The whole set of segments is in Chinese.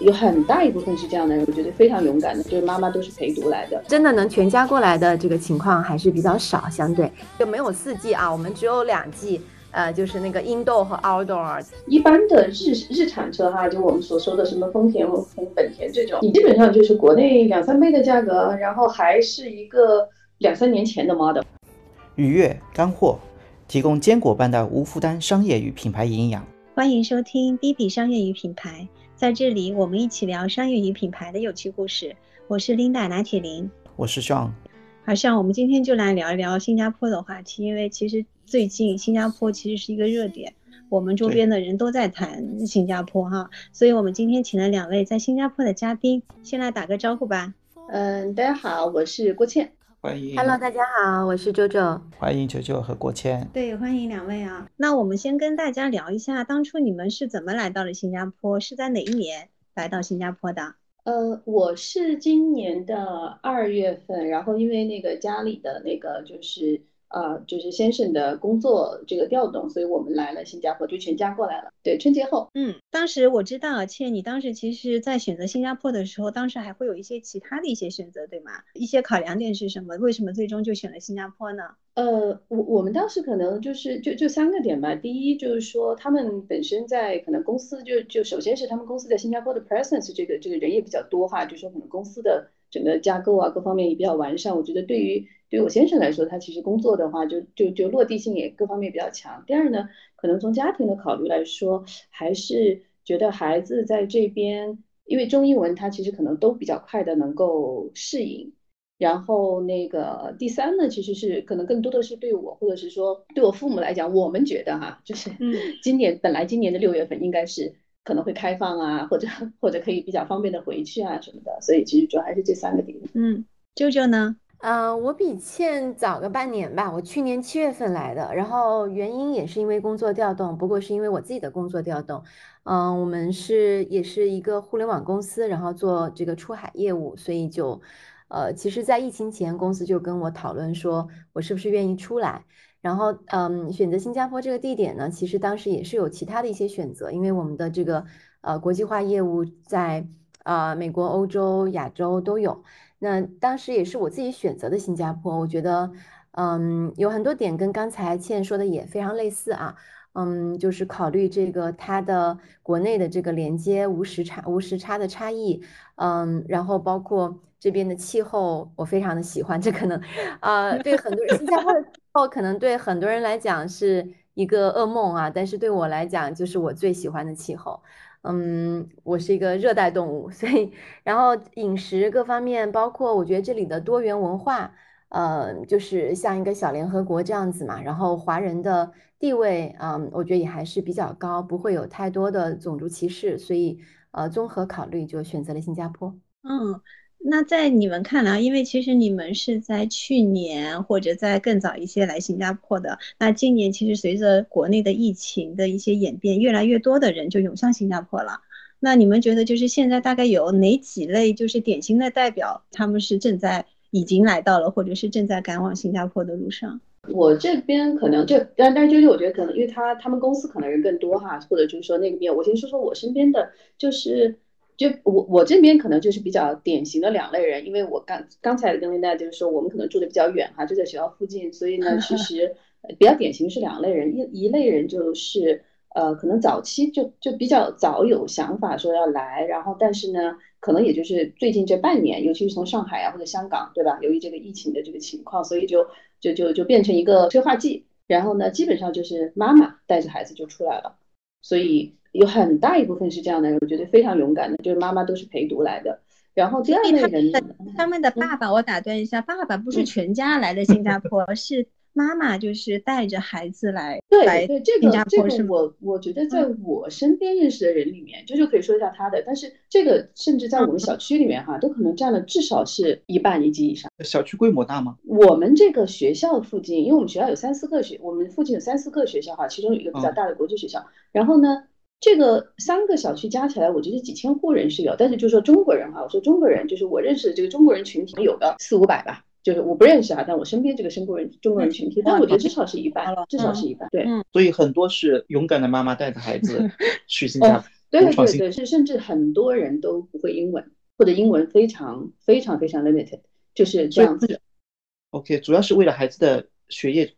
有很大一部分是这样的人，我觉得非常勇敢的，就是妈妈都是陪读来的。真的能全家过来的这个情况还是比较少，相对就没有四季啊，我们只有两季，呃，就是那个 indoor 和 outdoor。一般的日日产车哈，就我们所说的什么丰田、丰本田这种，你基本上就是国内两三倍的价格，然后还是一个两三年前的 model。愉悦干货，提供坚果般的无负担商业与品牌营养。欢迎收听 B B 商业与品牌，在这里我们一起聊商业与品牌的有趣故事。我是 Linda 拿铁林，我是 Sean，好像我们今天就来聊一聊新加坡的话题，因为其实最近新加坡其实是一个热点，我们周边的人都在谈新加坡哈，所以我们今天请了两位在新加坡的嘉宾，先来打个招呼吧。嗯，大家好，我是郭倩。欢迎 Hello，大家好，我是周周。欢迎九九和郭谦。对，欢迎两位啊。那我们先跟大家聊一下，当初你们是怎么来到了新加坡？是在哪一年来到新加坡的？呃，我是今年的二月份，然后因为那个家里的那个就是呃就是先生的工作这个调动，所以我们来了新加坡，就全家过来了。对，春节后。嗯，当时我知道，倩，你当时其实在选择新加坡的时候，当时还会有一些其他的一些选择，对吗？一些考量点是什么？为什么最终就选了新加坡呢？呃，我我们当时可能就是就就三个点吧。第一就是说，他们本身在可能公司就就首先是他们公司在新加坡的 presence 这个这个人也比较多哈，就说可能公司的整个架构啊各方面也比较完善。我觉得对于对我先生来说，他其实工作的话就就就落地性也各方面比较强。第二呢，可能从家庭的考虑来说，还是觉得孩子在这边，因为中英文他其实可能都比较快的能够适应。然后那个第三呢，其实是可能更多的是对我，或者是说对我父母来讲，我们觉得哈，就是 今年本来今年的六月份应该是可能会开放啊，或者或者可以比较方便的回去啊什么的，所以其实主要还是这三个点。嗯，舅舅呢？嗯，我比倩早个半年吧，我去年七月份来的，然后原因也是因为工作调动，不过是因为我自己的工作调动。嗯，我们是也是一个互联网公司，然后做这个出海业务，所以就。呃，其实，在疫情前，公司就跟我讨论说，我是不是愿意出来。然后，嗯，选择新加坡这个地点呢，其实当时也是有其他的一些选择，因为我们的这个呃国际化业务在呃美国、欧洲、亚洲都有。那当时也是我自己选择的新加坡，我觉得，嗯，有很多点跟刚才倩说的也非常类似啊。嗯，就是考虑这个它的国内的这个连接无时差、无时差的差异，嗯，然后包括这边的气候，我非常的喜欢。这可能，呃，对很多人新加坡的气候可能对很多人来讲是一个噩梦啊，但是对我来讲就是我最喜欢的气候。嗯，我是一个热带动物，所以然后饮食各方面，包括我觉得这里的多元文化。呃，就是像一个小联合国这样子嘛，然后华人的地位，嗯，我觉得也还是比较高，不会有太多的种族歧视，所以呃，综合考虑就选择了新加坡。嗯，那在你们看来，因为其实你们是在去年或者在更早一些来新加坡的，那今年其实随着国内的疫情的一些演变，越来越多的人就涌向新加坡了。那你们觉得就是现在大概有哪几类就是典型的代表，他们是正在。已经来到了，或者是正在赶往新加坡的路上。我这边可能就，但但是就是我觉得可能，因为他他们公司可能人更多哈，或者就是说那个边，我先说说我身边的，就是就我我这边可能就是比较典型的两类人，因为我刚刚才跟大家就是说我们可能住的比较远哈，就在学校附近，所以呢，其实 比较典型是两类人，一一类人就是呃，可能早期就就比较早有想法说要来，然后但是呢。可能也就是最近这半年，尤其是从上海啊或者香港，对吧？由于这个疫情的这个情况，所以就就就就变成一个催化剂。然后呢，基本上就是妈妈带着孩子就出来了。所以有很大一部分是这样的人，我觉得非常勇敢的，就是妈妈都是陪读来的。然后第二类人，他们的爸爸，我打断一下，爸爸不是全家来的新加坡，是。妈妈就是带着孩子来，对对，这个这个我我觉得在我身边认识的人里面，就就可以说一下他的，但是这个甚至在我们小区里面哈，都可能占了至少是一半以及以上。小区规模大吗？我们这个学校附近，因为我们学校有三四个学，我们附近有三四个学校哈，其中有一个比较大的国际学校，然后呢。这个三个小区加起来，我觉得几千户人是有，但是就说中国人哈，我说中国人就是我认识的这个中国人群体有个四五百吧，就是我不认识啊，但我身边这个中国人中国人群体，但我觉得至少是一半，至少是一半，对，所以很多是勇敢的妈妈带着孩子 去新加坡，对对对，是甚至很多人都不会英文，或者英文非常非常非常 limited，就是这样子。OK，主要是为了孩子的学业。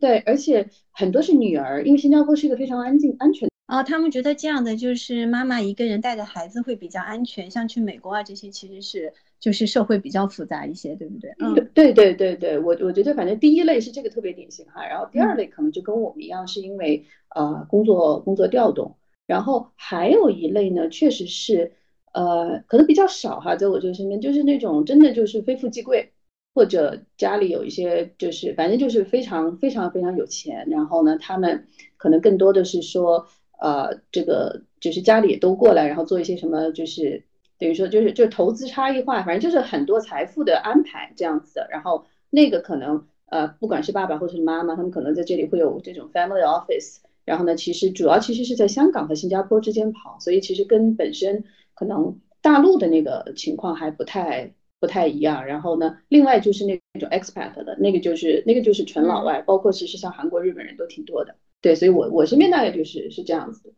对对，而且很多是女儿，因为新加坡是一个非常安静、安全。哦，他们觉得这样的就是妈妈一个人带着孩子会比较安全，像去美国啊这些其实是就是社会比较复杂一些，对不对？嗯，对对对对，我我觉得反正第一类是这个特别典型哈，然后第二类可能就跟我们一样，是因为呃工作工作调动，然后还有一类呢，确实是呃可能比较少哈，在我这个身边就是那种真的就是非富即贵。或者家里有一些，就是反正就是非常非常非常有钱，然后呢，他们可能更多的是说，呃，这个就是家里也都过来，然后做一些什么，就是等于说就是就投资差异化，反正就是很多财富的安排这样子的。然后那个可能呃，不管是爸爸或者是妈妈，他们可能在这里会有这种 family office。然后呢，其实主要其实是在香港和新加坡之间跑，所以其实跟本身可能大陆的那个情况还不太。不太一样，然后呢，另外就是那种 expat 的那个就是那个就是纯老外，包括其实像韩国、日本人都挺多的，对，所以我我身边大概就是是这样子的，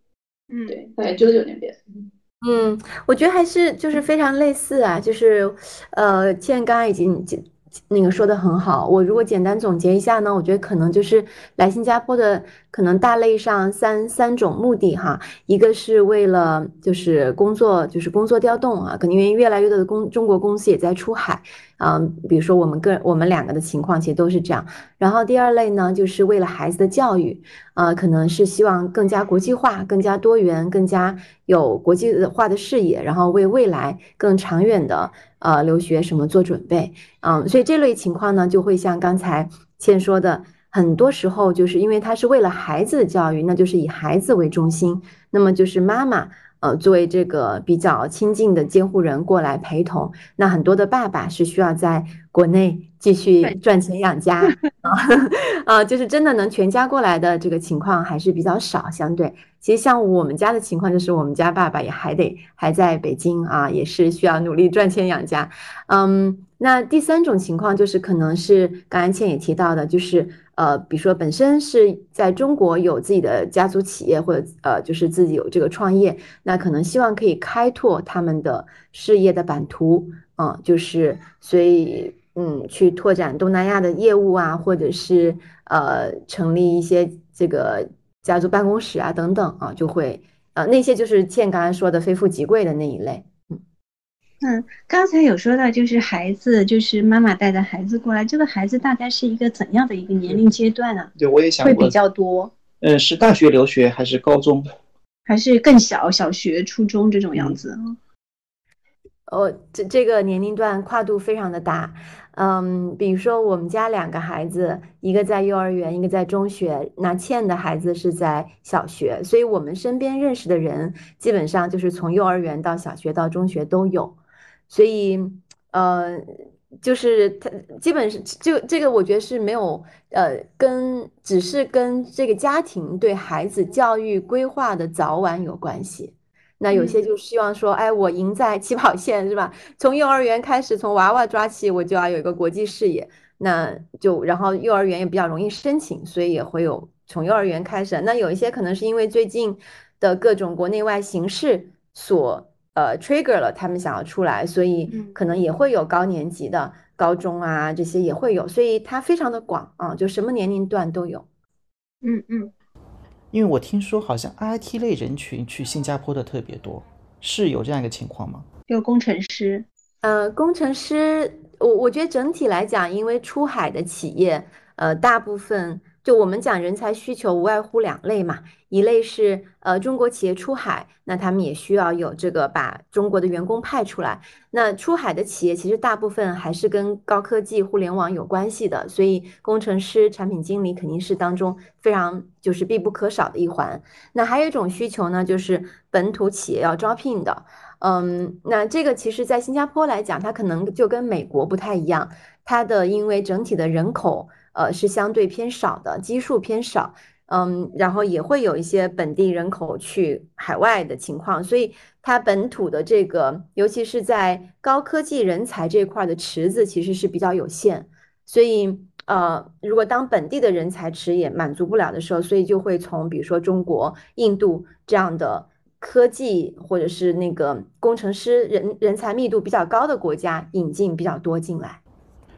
嗯，对，大概九九年边，嗯，我觉得还是就是非常类似啊，就是呃，倩刚刚已经。那个说的很好，我如果简单总结一下呢，我觉得可能就是来新加坡的可能大类上三三种目的哈，一个是为了就是工作，就是工作调动啊，可能因为越来越多的公中国公司也在出海。嗯，比如说我们个我们两个的情况其实都是这样。然后第二类呢，就是为了孩子的教育，呃，可能是希望更加国际化、更加多元、更加有国际化的视野，然后为未来更长远的呃留学什么做准备。嗯，所以这类情况呢，就会像刚才倩说的，很多时候就是因为他是为了孩子的教育，那就是以孩子为中心，那么就是妈妈。呃，作为这个比较亲近的监护人过来陪同，那很多的爸爸是需要在国内继续赚钱养家啊，啊，就是真的能全家过来的这个情况还是比较少。相对，其实像我们家的情况，就是我们家爸爸也还得还在北京啊，也是需要努力赚钱养家。嗯，那第三种情况就是可能是刚才倩也提到的，就是。呃，比如说本身是在中国有自己的家族企业，或者呃，就是自己有这个创业，那可能希望可以开拓他们的事业的版图，嗯，就是所以嗯，去拓展东南亚的业务啊，或者是呃，成立一些这个家族办公室啊等等啊，就会呃那些就是倩刚才说的非富即贵的那一类。嗯，刚才有说到，就是孩子，就是妈妈带着孩子过来，这个孩子大概是一个怎样的一个年龄阶段呢？对，我也想会比较多。嗯，是大学留学还是高中？还是更小，小学、初中这种样子？哦，这这个年龄段跨度非常的大。嗯，比如说我们家两个孩子，一个在幼儿园，一个在中学。那倩的孩子是在小学，所以我们身边认识的人，基本上就是从幼儿园到小学到中学都有。所以，呃，就是他基本是就这个，我觉得是没有，呃，跟只是跟这个家庭对孩子教育规划的早晚有关系。那有些就希望说，哎，我赢在起跑线是吧？从幼儿园开始，从娃娃抓起，我就要有一个国际视野。那就然后幼儿园也比较容易申请，所以也会有从幼儿园开始。那有一些可能是因为最近的各种国内外形势所。呃，trigger 了，他们想要出来，所以可能也会有高年级的高中啊，这些也会有，所以它非常的广啊，就什么年龄段都有。嗯嗯，因为我听说好像 IT 类人群去新加坡的特别多，是有这样一个情况吗？有工程师，呃，工程师，我我觉得整体来讲，因为出海的企业，呃，大部分。就我们讲人才需求无外乎两类嘛，一类是呃中国企业出海，那他们也需要有这个把中国的员工派出来。那出海的企业其实大部分还是跟高科技、互联网有关系的，所以工程师、产品经理肯定是当中非常就是必不可少的一环。那还有一种需求呢，就是本土企业要招聘的，嗯，那这个其实在新加坡来讲，它可能就跟美国不太一样，它的因为整体的人口。呃，是相对偏少的，基数偏少。嗯，然后也会有一些本地人口去海外的情况，所以它本土的这个，尤其是在高科技人才这块的池子其实是比较有限，所以呃，如果当本地的人才池也满足不了的时候，所以就会从比如说中国、印度这样的科技或者是那个工程师人人才密度比较高的国家引进比较多进来。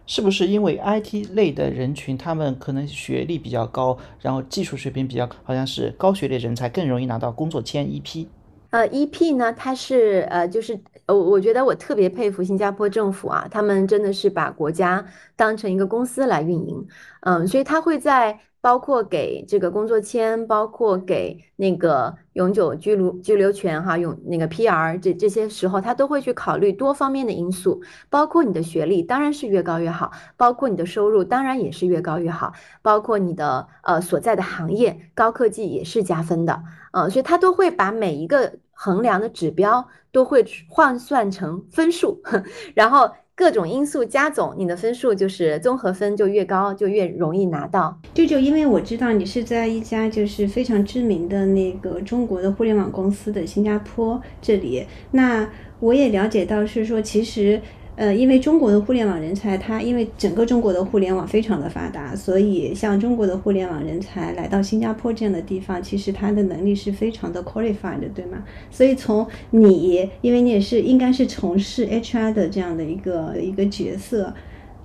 是不是因为 IT 类的人群，他们可能学历比较高，然后技术水平比较，好像是高学历人才更容易拿到工作签 EP？呃，EP 呢，它是呃，就是我，我觉得我特别佩服新加坡政府啊，他们真的是把国家当成一个公司来运营，嗯，所以他会在包括给这个工作签，包括给那个永久居留居留权哈，永那个 PR 这这些时候，他都会去考虑多方面的因素，包括你的学历当然是越高越好，包括你的收入当然也是越高越好，包括你的呃所在的行业高科技也是加分的，嗯，所以他都会把每一个。衡量的指标都会换算成分数，然后各种因素加总，你的分数就是综合分就越高，就越容易拿到。舅舅，因为我知道你是在一家就是非常知名的那个中国的互联网公司的新加坡这里，那我也了解到是说其实。呃，因为中国的互联网人才，它因为整个中国的互联网非常的发达，所以像中国的互联网人才来到新加坡这样的地方，其实他的能力是非常的 qualified 的，对吗？所以从你，因为你也是应该是从事 HR 的这样的一个一个角色，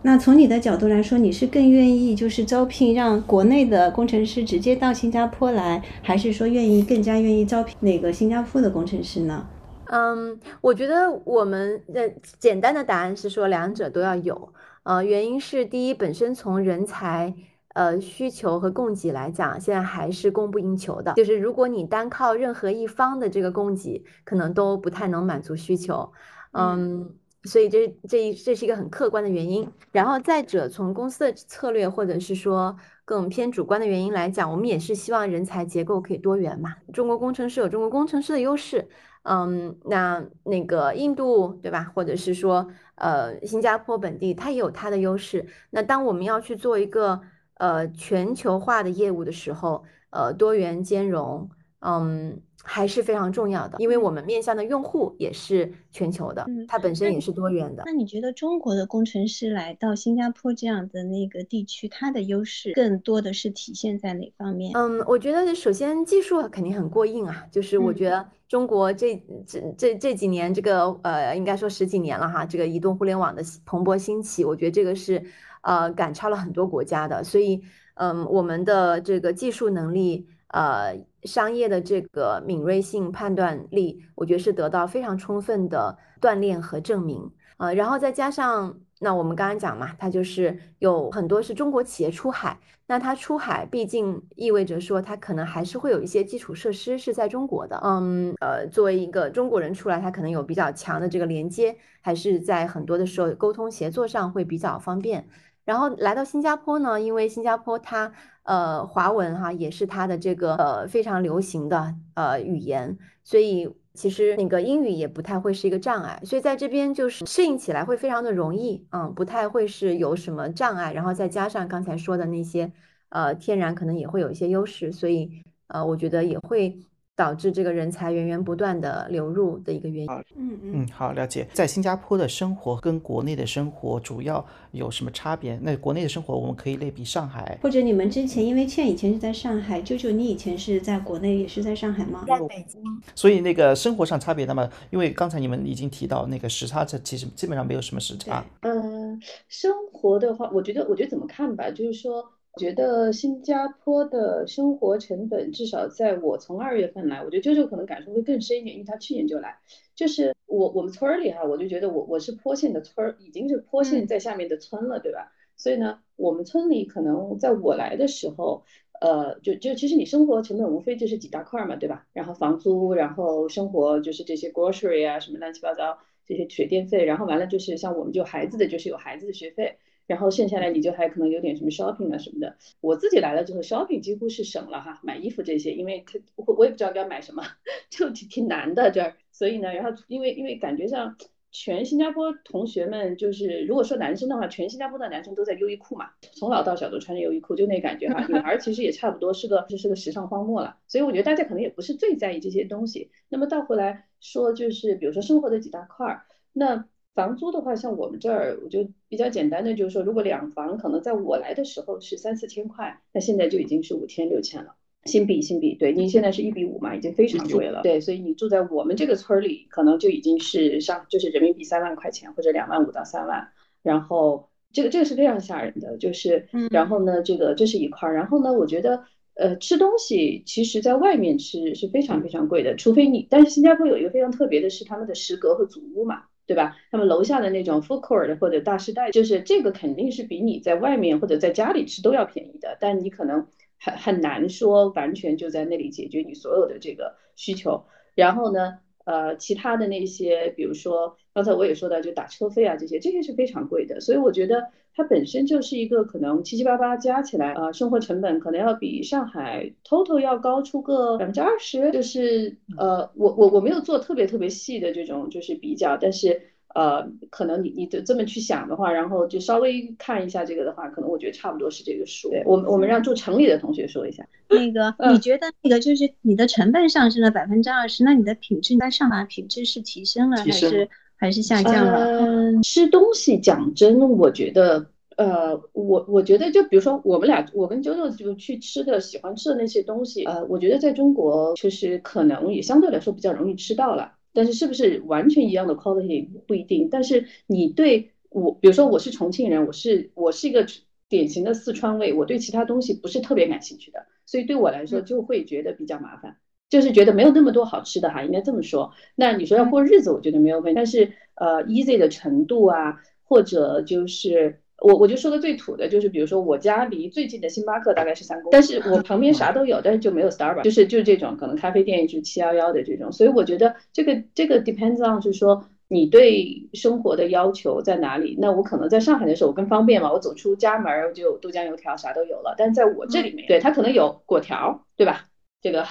那从你的角度来说，你是更愿意就是招聘让国内的工程师直接到新加坡来，还是说愿意更加愿意招聘那个新加坡的工程师呢？嗯，我觉得我们的简单的答案是说两者都要有。呃，原因是第一，本身从人才呃需求和供给来讲，现在还是供不应求的。就是如果你单靠任何一方的这个供给，可能都不太能满足需求。嗯，所以这这这是一个很客观的原因。然后再者，从公司的策略或者是说更偏主观的原因来讲，我们也是希望人才结构可以多元嘛。中国工程师有中国工程师的优势。嗯，那那个印度对吧？或者是说，呃，新加坡本地它也有它的优势。那当我们要去做一个呃全球化的业务的时候，呃，多元兼容，嗯。还是非常重要的，因为我们面向的用户也是全球的，它本身也是多元的。那你觉得中国的工程师来到新加坡这样的那个地区，它的优势更多的是体现在哪方面？嗯，我觉得首先技术肯定很过硬啊，就是我觉得中国这这这这几年这个呃，应该说十几年了哈，这个移动互联网的蓬勃兴起，我觉得这个是呃赶超了很多国家的，所以嗯，我们的这个技术能力。呃，商业的这个敏锐性、判断力，我觉得是得到非常充分的锻炼和证明。呃，然后再加上，那我们刚刚讲嘛，它就是有很多是中国企业出海，那它出海毕竟意味着说，它可能还是会有一些基础设施是在中国的。嗯，呃，作为一个中国人出来，他可能有比较强的这个连接，还是在很多的时候沟通协作上会比较方便。然后来到新加坡呢，因为新加坡它呃华文哈也是它的这个呃非常流行的呃语言，所以其实那个英语也不太会是一个障碍，所以在这边就是适应起来会非常的容易，嗯，不太会是有什么障碍。然后再加上刚才说的那些呃天然可能也会有一些优势，所以呃我觉得也会。导致这个人才源源不断的流入的一个原因。嗯嗯，好了解。在新加坡的生活跟国内的生活主要有什么差别？那国内的生活我们可以类比上海，或者你们之前，因为倩以前是在上海，舅舅你以前是在国内也是在上海吗？在北京。所以那个生活上差别，那么因为刚才你们已经提到那个时差，这其实基本上没有什么时差。嗯，生活的话，我觉得我觉得怎么看吧，就是说。觉得新加坡的生活成本，至少在我从二月份来，我觉得舅舅可能感受会更深一点，因为他去年就来。就是我我们村儿里哈，我就觉得我我是坡县的村儿，已经是坡县在下面的村了，对吧？所以呢，我们村里可能在我来的时候，呃，就就其实你生活成本无非就是几大块嘛，对吧？然后房租，然后生活就是这些 grocery 啊，什么乱七八糟这些水电费，然后完了就是像我们就孩子的就是有孩子的学费。然后剩下来你就还可能有点什么 shopping 啊什么的。我自己来了之后，shopping 几乎是省了哈，买衣服这些，因为我我也不知道该买什么，就挺挺难的这儿。所以呢，然后因为因为感觉上全新加坡同学们就是，如果说男生的话，全新加坡的男生都在优衣库嘛，从老到小都穿着优衣库，就那感觉哈。女孩其实也差不多是个就是个时尚荒漠了，所以我觉得大家可能也不是最在意这些东西。那么倒回来说，就是比如说生活的几大块儿，那房租的话，像我们这儿，我就比较简单的就是说，如果两房可能在我来的时候是三四千块，那现在就已经是五千六千了。新币，新币，对，您现在是一比五嘛，已经非常贵了。对，所以你住在我们这个村儿里，可能就已经是上就是人民币三万块钱或者两万五到三万。然后这个这个是非常吓人的，就是，然后呢，这个这是一块儿，然后呢，我觉得呃吃东西其实在外面吃是非常非常贵的，除非你，但是新加坡有一个非常特别的是他们的食阁和祖屋嘛。对吧？他们楼下的那种 food court 或者大时代，就是这个肯定是比你在外面或者在家里吃都要便宜的，但你可能很很难说完全就在那里解决你所有的这个需求。然后呢，呃，其他的那些，比如说刚才我也说到，就打车费啊这些，这些是非常贵的。所以我觉得它本身就是一个可能七七八八加起来，呃，生活成本可能要比上海 total 要高出个百分之二十。就是呃，我我我没有做特别特别细的这种就是比较，但是。呃，可能你你就这么去想的话，然后就稍微看一下这个的话，可能我觉得差不多是这个数。对，我们我们让住城里的同学说一下。那个，你觉得那个就是你的成本上升了百分之二十，那你的品质在上海品质是提升了还是还是下降了？嗯，吃东西讲真，我觉得。呃，我我觉得就比如说我们俩，我跟周周就去吃的喜欢吃的那些东西，呃，我觉得在中国就是可能也相对来说比较容易吃到了。但是是不是完全一样的 quality 不一定，但是你对我，比如说我是重庆人，我是我是一个典型的四川味，我对其他东西不是特别感兴趣的，所以对我来说就会觉得比较麻烦，就是觉得没有那么多好吃的哈，应该这么说。那你说要过日子，我觉得没有问题，但是呃 easy 的程度啊，或者就是。我我就说的最土的，就是比如说我家离最近的星巴克大概是三公里，但是我旁边啥都有，但是就没有 Starbucks，就是就是这种可能咖啡店是七幺幺的这种，所以我觉得这个这个 depends on 是说你对生活的要求在哪里。那我可能在上海的时候我更方便嘛，我走出家门就有豆浆油条啥都有了，但是在我这里面，对它可能有果条，对吧？这个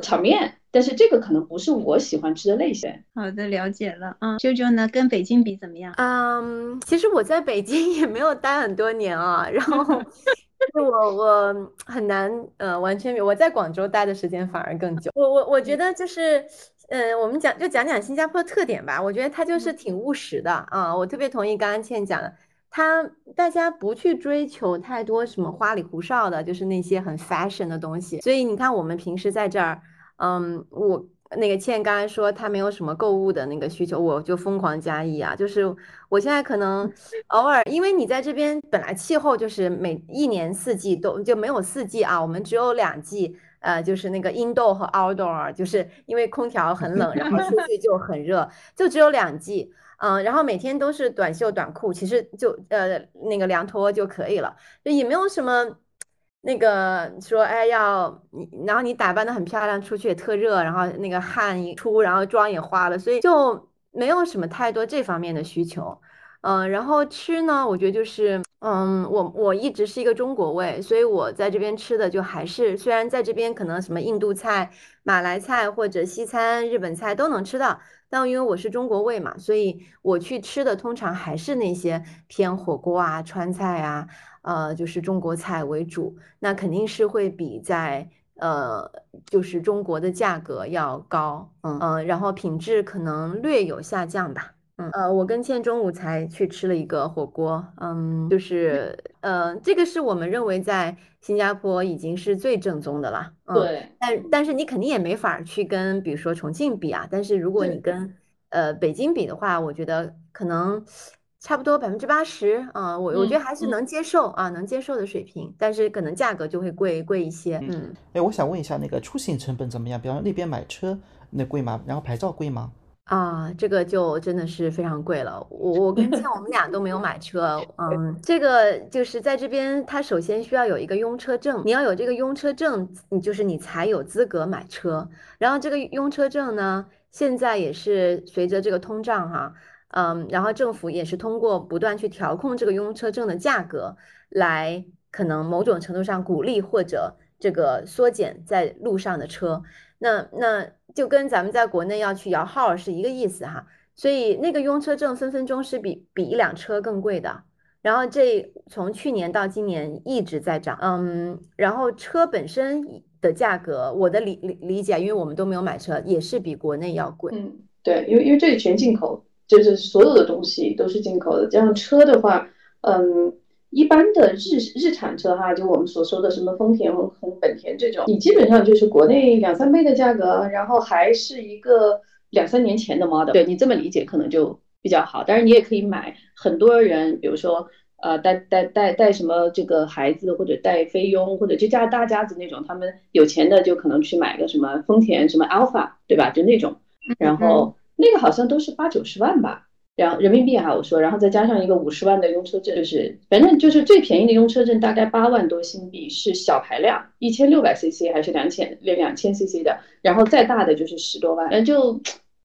炒面。但是这个可能不是我喜欢吃的类型。好的，了解了。嗯，舅舅呢，跟北京比怎么样？嗯，其实我在北京也没有待很多年啊，然后就是我我很难呃完全比我在广州待的时间反而更久。我我我觉得就是。嗯，我们讲就讲讲新加坡特点吧。我觉得它就是挺务实的啊，我特别同意刚刚倩讲的，它大家不去追求太多什么花里胡哨的，就是那些很 fashion 的东西。所以你看，我们平时在这儿。嗯，我那个倩刚才说她没有什么购物的那个需求，我就疯狂加一啊。就是我现在可能偶尔，因为你在这边本来气候就是每一年四季都就没有四季啊，我们只有两季，呃，就是那个 indoor 和 outdoor，就是因为空调很冷，然后出去就很热，就只有两季。嗯，然后每天都是短袖短裤，其实就呃那个凉拖就可以了，就也没有什么。那个说，哎，要你，然后你打扮的很漂亮，出去也特热，然后那个汗一出，然后妆也花了，所以就没有什么太多这方面的需求。嗯，然后吃呢，我觉得就是，嗯，我我一直是一个中国胃，所以我在这边吃的就还是，虽然在这边可能什么印度菜、马来菜或者西餐、日本菜都能吃到，但因为我是中国胃嘛，所以我去吃的通常还是那些偏火锅啊、川菜啊。呃，就是中国菜为主，那肯定是会比在呃，就是中国的价格要高，嗯嗯，然后品质可能略有下降吧，嗯呃，我跟倩中午才去吃了一个火锅，嗯，就是 呃，这个是我们认为在新加坡已经是最正宗的了，嗯、对，但但是你肯定也没法去跟比如说重庆比啊，但是如果你跟呃北京比的话，我觉得可能。差不多百分之八十啊，我我觉得还是能接受啊，能接受的水平，但是可能价格就会贵贵一些。嗯，哎，我想问一下，那个出行成本怎么样？比方说那边买车那贵吗？然后牌照贵吗？啊，这个就真的是非常贵了。我我跟倩我们俩都没有买车，嗯，这个就是在这边，它首先需要有一个拥车证，你要有这个拥车证，你就是你才有资格买车。然后这个拥车证呢，现在也是随着这个通胀哈。嗯，然后政府也是通过不断去调控这个用车证的价格，来可能某种程度上鼓励或者这个缩减在路上的车。那那就跟咱们在国内要去摇号是一个意思哈。所以那个拥车证分分钟是比比一辆车更贵的。然后这从去年到今年一直在涨，嗯，然后车本身的价格，我的理理理解，因为我们都没有买车，也是比国内要贵。嗯，对，因为因为这里全进口，就是所有的东西都是进口的。这样车的话，嗯，一般的日日产车哈，就我们所说的什么丰田和本田这种，你基本上就是国内两三倍的价格，然后还是一个两三年前的 model。对你这么理解可能就。比较好，但是你也可以买。很多人，比如说，呃，带带带带什么这个孩子，或者带菲佣，或者就家大家子那种，他们有钱的就可能去买个什么丰田什么 Alpha，对吧？就那种，然后那个好像都是八九十万吧，然后人民币哈，我说，然后再加上一个五十万的用车证，就是反正就是最便宜的用车证大概八万多新币，是小排量，一千六百 CC 还是两千两两千 CC 的，然后再大的就是十多万，嗯就。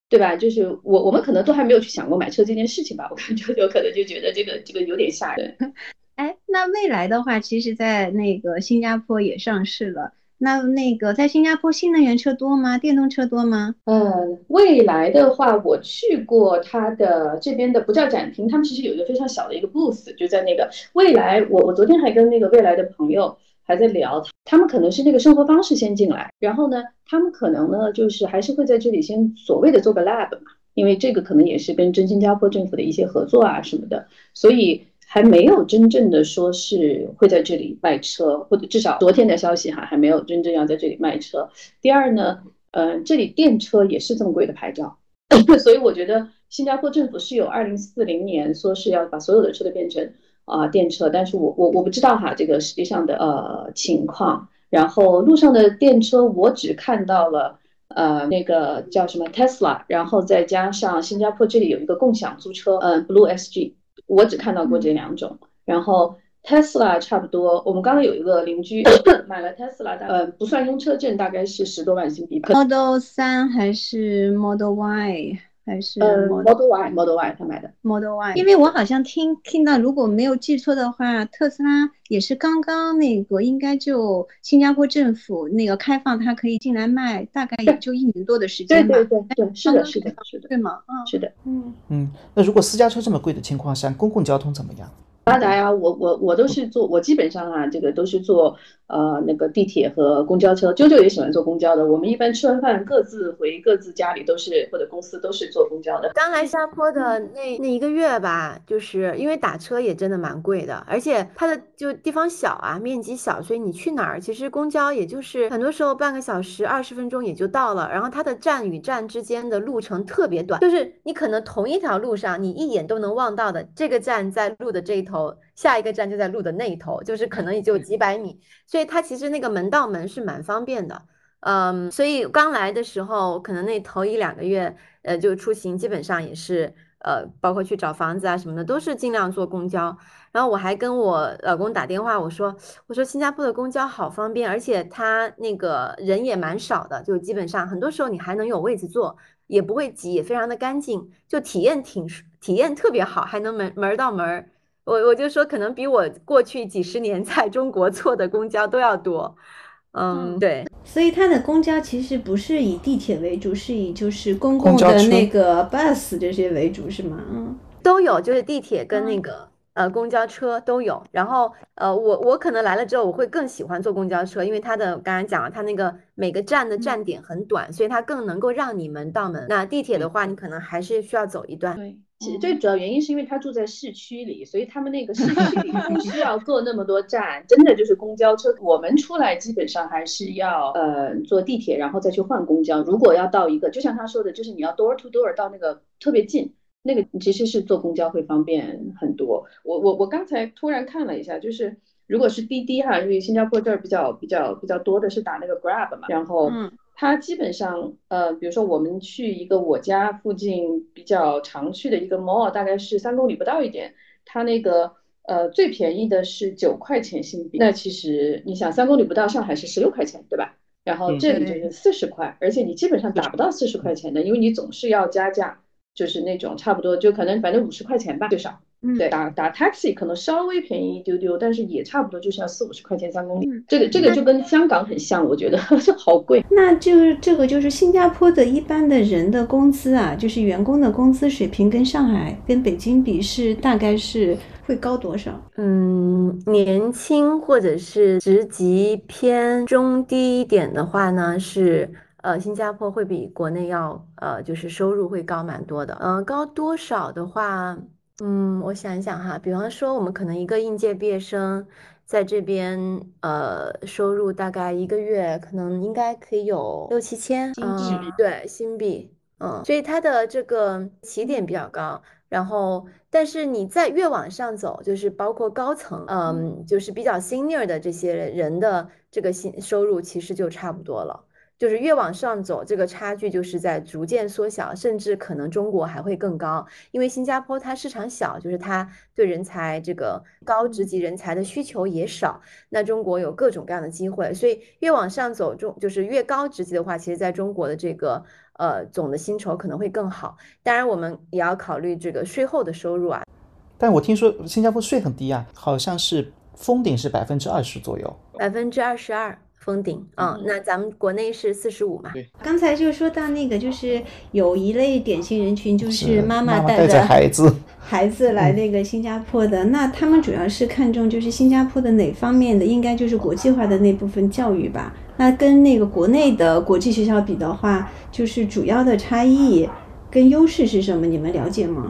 对吧？就是我，我们可能都还没有去想过买车这件事情吧。我感觉有可能就觉得这个这个有点吓人。哎，那未来的话，其实，在那个新加坡也上市了。那那个在新加坡，新能源车多吗？电动车多吗？嗯，未来的话，我去过它的这边的不叫展厅，他们其实有一个非常小的一个 booth，就在那个未来。我我昨天还跟那个未来的朋友。还在聊，他们可能是那个生活方式先进来，然后呢，他们可能呢就是还是会在这里先所谓的做个 lab 嘛，因为这个可能也是跟真新加坡政府的一些合作啊什么的，所以还没有真正的说是会在这里卖车，或者至少昨天的消息哈还没有真正要在这里卖车。第二呢，嗯，这里电车也是这么贵的牌照，所以我觉得新加坡政府是有二零四零年说是要把所有的车都变成。啊，电车，但是我我我不知道哈，这个实际上的呃情况。然后路上的电车，我只看到了呃那个叫什么 Tesla，然后再加上新加坡这里有一个共享租车，嗯，Blue SG，我只看到过这两种。然后 Tesla 差不多，我们刚刚有一个邻居 买了 Tesla，呃，不算用车证，大概是十多万新币。Model 三还是 Model Y？还是 Model Y，Model Y 他买的 Model Y，因为我好像听听到，如果没有记错的话，特斯拉也是刚刚那个，应该就新加坡政府那个开放，它可以进来卖，大概也就一年多的时间吧。对对对对，是的，是的，是的，对吗？嗯，是的，嗯嗯。那如果私家车这么贵的情况下，公共交通怎么样？发达呀，我我我都是坐，我基本上啊，这个都是坐呃那个地铁和公交车。舅舅也喜欢坐公交的。我们一般吃完饭各自回各自家里，都是或者公司都是坐公交的。刚来新加坡的那那一个月吧，就是因为打车也真的蛮贵的，而且它的就地方小啊，面积小，所以你去哪儿其实公交也就是很多时候半个小时、二十分钟也就到了。然后它的站与站之间的路程特别短，就是你可能同一条路上，你一眼都能望到的这个站在路的这一头。头下一个站就在路的那一头，就是可能也就几百米，所以它其实那个门到门是蛮方便的，嗯，所以刚来的时候，可能那头一两个月，呃，就出行基本上也是，呃，包括去找房子啊什么的，都是尽量坐公交。然后我还跟我老公打电话，我说，我说新加坡的公交好方便，而且他那个人也蛮少的，就基本上很多时候你还能有位子坐，也不会挤，也非常的干净，就体验挺体验特别好，还能门门到门。我我就说，可能比我过去几十年在中国坐的公交都要多，嗯，对。所以它的公交其实不是以地铁为主，是以就是公共的那个 bus 这些为主，是吗？嗯，都有，就是地铁跟那个呃公交车都有。然后呃，我我可能来了之后，我会更喜欢坐公交车，因为它的刚才讲了，它那个每个站的站点很短，所以它更能够让你们到门。那地铁的话，你可能还是需要走一段。对。最主要原因是因为他住在市区里，所以他们那个市 区里不需要坐那么多站，真的就是公交车。我们出来基本上还是要呃坐地铁，然后再去换公交。如果要到一个，就像他说的，就是你要 door to door 到那个特别近，那个其实是坐公交会方便很多。我我我刚才突然看了一下，就是如果是滴滴哈，因为新加坡这儿比较比较比较多的是打那个 Grab 嘛，然后。它基本上，呃，比如说我们去一个我家附近比较常去的一个 mall，大概是三公里不到一点，它那个呃最便宜的是九块钱新币。那其实你想，三公里不到，上海是十六块钱，对吧？然后这里就是四十块，而且你基本上打不到四十块钱的，因为你总是要加价。就是那种差不多就可能反正五十块钱吧最少。嗯对，打打 taxi 可能稍微便宜一丢丢，但是也差不多就是要四五十块钱三公里。嗯这个这个就跟香港很像，我觉得 这好贵。那就是这个就是新加坡的一般的人的工资啊，就是员工的工资水平跟上海跟北京比是大概是会高多少？嗯，年轻或者是职级偏中低一点的话呢，是呃，新加坡会比国内要呃，就是收入会高蛮多的。嗯、高多少的话，嗯，我想一想哈，比方说我们可能一个应届毕业生在这边呃，收入大概一个月可能应该可以有六七千，新币嗯，对，新币。嗯，所以它的这个起点比较高，然后但是你再越往上走，就是包括高层，嗯，就是比较 senior 的这些人的这个薪收入其实就差不多了。就是越往上走，这个差距就是在逐渐缩小，甚至可能中国还会更高，因为新加坡它市场小，就是它对人才这个高职级人才的需求也少。那中国有各种各样的机会，所以越往上走，中就是越高职级的话，其实在中国的这个呃总的薪酬可能会更好。当然，我们也要考虑这个税后的收入啊，但我听说新加坡税很低啊，好像是封顶是百分之二十左右。百分之二十二封顶，嗯，那咱们国内是四十五嘛，刚才就说到那个，就是有一类典型人群，就是妈妈带带着孩子，孩子来那个新加坡的，那他们主要是看重就是新加坡的哪方面的？应该就是国际化的那部分教育吧。那跟那个国内的国际学校比的话，就是主要的差异跟优势是什么？你们了解吗？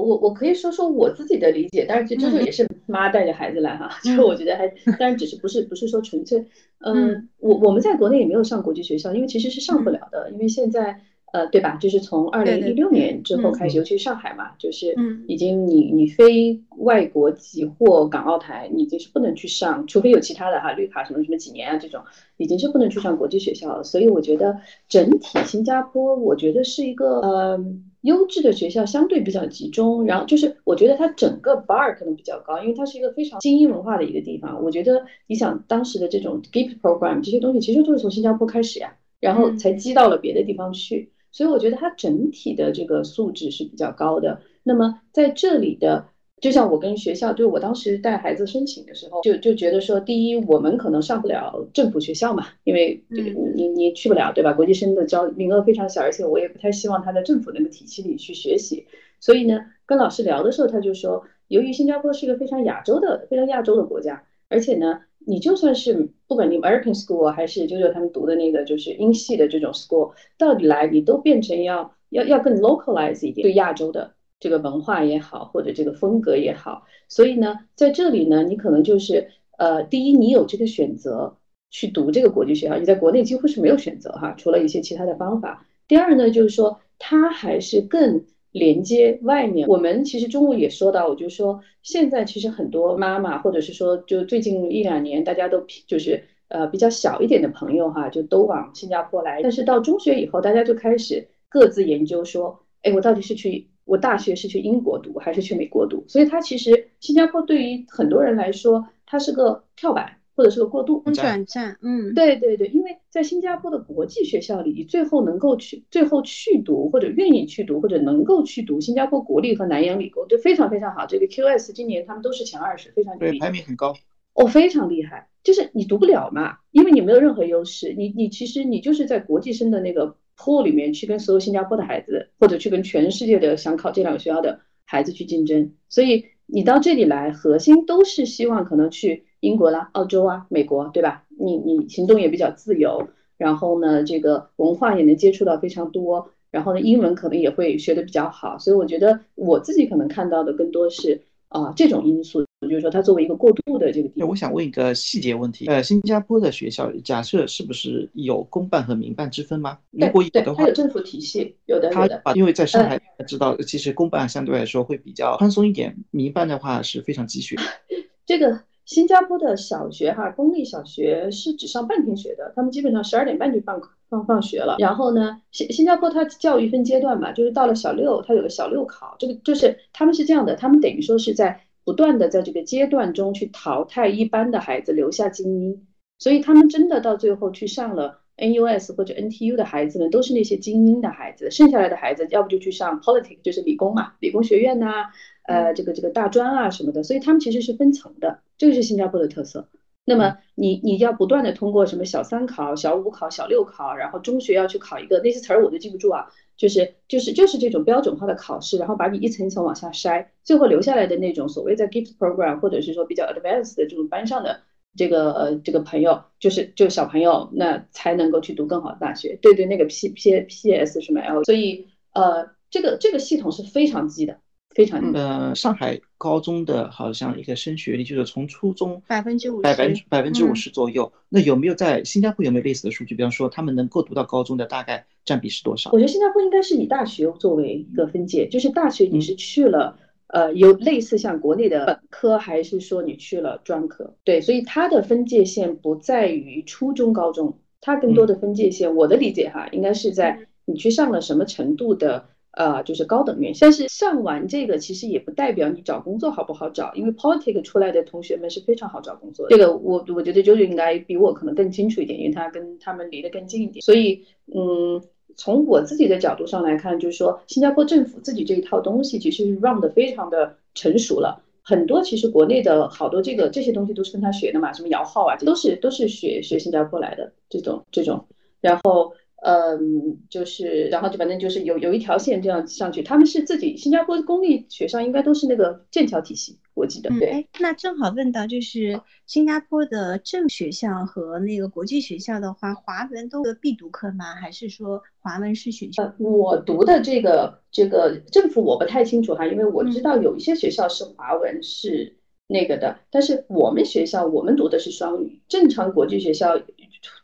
嗯，我我我可以说说我自己的理解，但是这这就也是妈带着孩子来哈，嗯就我觉得还，当然只是不是不是说纯粹，嗯嗯，我我们在国内也没有上国际学校，因为其实是上不了的，因为现在呃对吧，就是从二零一六年之后嗯。开始，尤其是上海嘛，就是嗯。已经你你非外国籍或港澳台，你已经是不能去上，除非有其他的哈绿卡什么什么几年啊这种，已经是不能去上国际学校了。所以我觉得整体新加坡，我觉得是一个呃优质的学校，相对比较集中。然后就是我觉得它整个 bar 可能比较高，因为它是一个非常精英文化的一个地方。我觉得你想当时的这种 gift program 这些东西，其实就是从新加坡开始呀，然后嗯才积到了别的地方去。所以我觉得它整体的这个素质是比较高的。那么在这里的，就像我跟学校，就我当时带孩子申请的时候，就就觉得说，第一，我们可能上不了政府学校嘛，因为这个嗯你你去不了，对吧？国际生的招名额非常小，而且我也不太希望他在政府那个体系里去学习。所以呢，跟老师聊的时候，他就说，由于新加坡是一个非常亚洲的、非常亚洲的国家，而且呢，你就算是不管你 American school 还是就是他们读的那个就是英系的这种 school，到底来你都变成要要要更 localize 一点，对亚洲的这个文化也好，或者这个风格也好，所以呢，在这里呢，你可能就是呃，第一，你有这个选择去读这个国际学校，你在国内几乎是没有选择哈，除了一些其他的方法。第二呢，就是说它还是更连接外面。我们其实中午也说到，我就说现在其实很多妈妈，或者是说就最近一两年，大家都就是呃比较小一点的朋友哈，就都往新加坡来。但是到中学以后，大家就开始各自研究说，哎，我到底是去我大学是去英国读还是去美国读？所以它其实新加坡对于很多人来说，它是个跳板或者是个过渡。转站，嗯，对对对，因为在新加坡的国际学校里，你最后能够去最后去读或者愿意去读或者能够去读新加坡国立和南洋理工，就非常非常好。这个 QS 今年他们都是前二十，非常牛对，排名很高。哦，非常厉害，就是你读不了嘛，因为你没有任何优势，你你其实你就是在国际生的那个货里面去跟所有新加坡的孩子，或者去跟全世界的想考这两个学校的孩子去竞争，所以你到这里来，核心都是希望可能去英国啦、澳洲啊、美国，对吧？你你行动也比较自由，然后呢，这个文化也能接触到非常多，然后呢，英文可能也会学得比较好，所以我觉得我自己可能看到的更多是啊、这种因素，就是说它作为一个过渡的这个地对，方。我想问一个细节问题，呃，新加坡的学校假设是不是有公办和民办之分吗？如果有，的话它有，政府体系，有的它有的。把因为在上呃海知道，其实公办相对来说会比较宽松一点，民办的话是非常积雪。这个新加坡的小学哈，公立小学是只上半天学的，他们基本上十二点半就放放放学了。然后呢，新新加坡它教育分阶段嘛，就是到了小六，它有个小六考，这个就是他们是这样的，他们等于说是在不断的在这个阶段中去淘汰一般的孩子，留下精英。所以他们真的到最后去上了 NUS 或者 NTU 的孩子们都是那些精英的孩子，剩下来的孩子要不就去上 Politics，就是理工嘛，理工学院呐、呃，这个这个大专啊什么的，所以他们其实是分层的，这个是新加坡的特色。那么你你要不断的通过什么小三考、小五考、小六考，然后中学要去考一个那些词儿我都记不住啊，就是就是就是这种标准化的考试，然后把你一层一层往下筛，最后留下来的那种所谓在 gift program 或者是说比较 advanced 的这种班上的这个呃这个朋友，就是就小朋友，那才能够去读更好的大学。对对，那个 P P P S 什么 L，所以呃这个这个系统是非常鸡的，非常。呃，上海高中的好像一个升学率就是从初中百分之五百百分之五嗯十左右。那有没有在新加坡有没有类似的数据？比方说他们能够读到高中的大概占比是多少我？觉得新加坡应该是以大学作为一个分界，就是大学你嗯是去了，呃，有类似像国内的本科，还是说你去了专科？对，所以它的分界线不在于初中、高中，它更多的分界线，我的理解哈，应该是在你去上了什么程度的。呃，就是高等院校，但是上完这个其实也不代表你找工作好不好找，因为 politic 出来的同学们是非常好找工作的。这个我我觉得九九应该比我可能更清楚一点，因为他跟他们离得更近一点。所以，嗯，从我自己的角度上来看，就是说新加坡政府自己这一套东西其实是 run 的非常的成熟了。很多其实国内的好多这个这些东西都是跟他学的嘛，什么摇号啊，都是都是学学新加坡来的这种这种，然后。嗯，就是，然后就反正就是有有一条线这样上去，他们是自己新加坡公立学校应该都是那个剑桥体系，我记得嗯，对。哎，那正好问到，就是新加坡的政学校和那个国际学校的话，华文都是必读课吗？还是说华文是选修？呃，我读的这个这个政府我不太清楚哈，因为我知嗯道有一些学校是华文是那个的，但是我们学校我们读的是双语，正常国际学校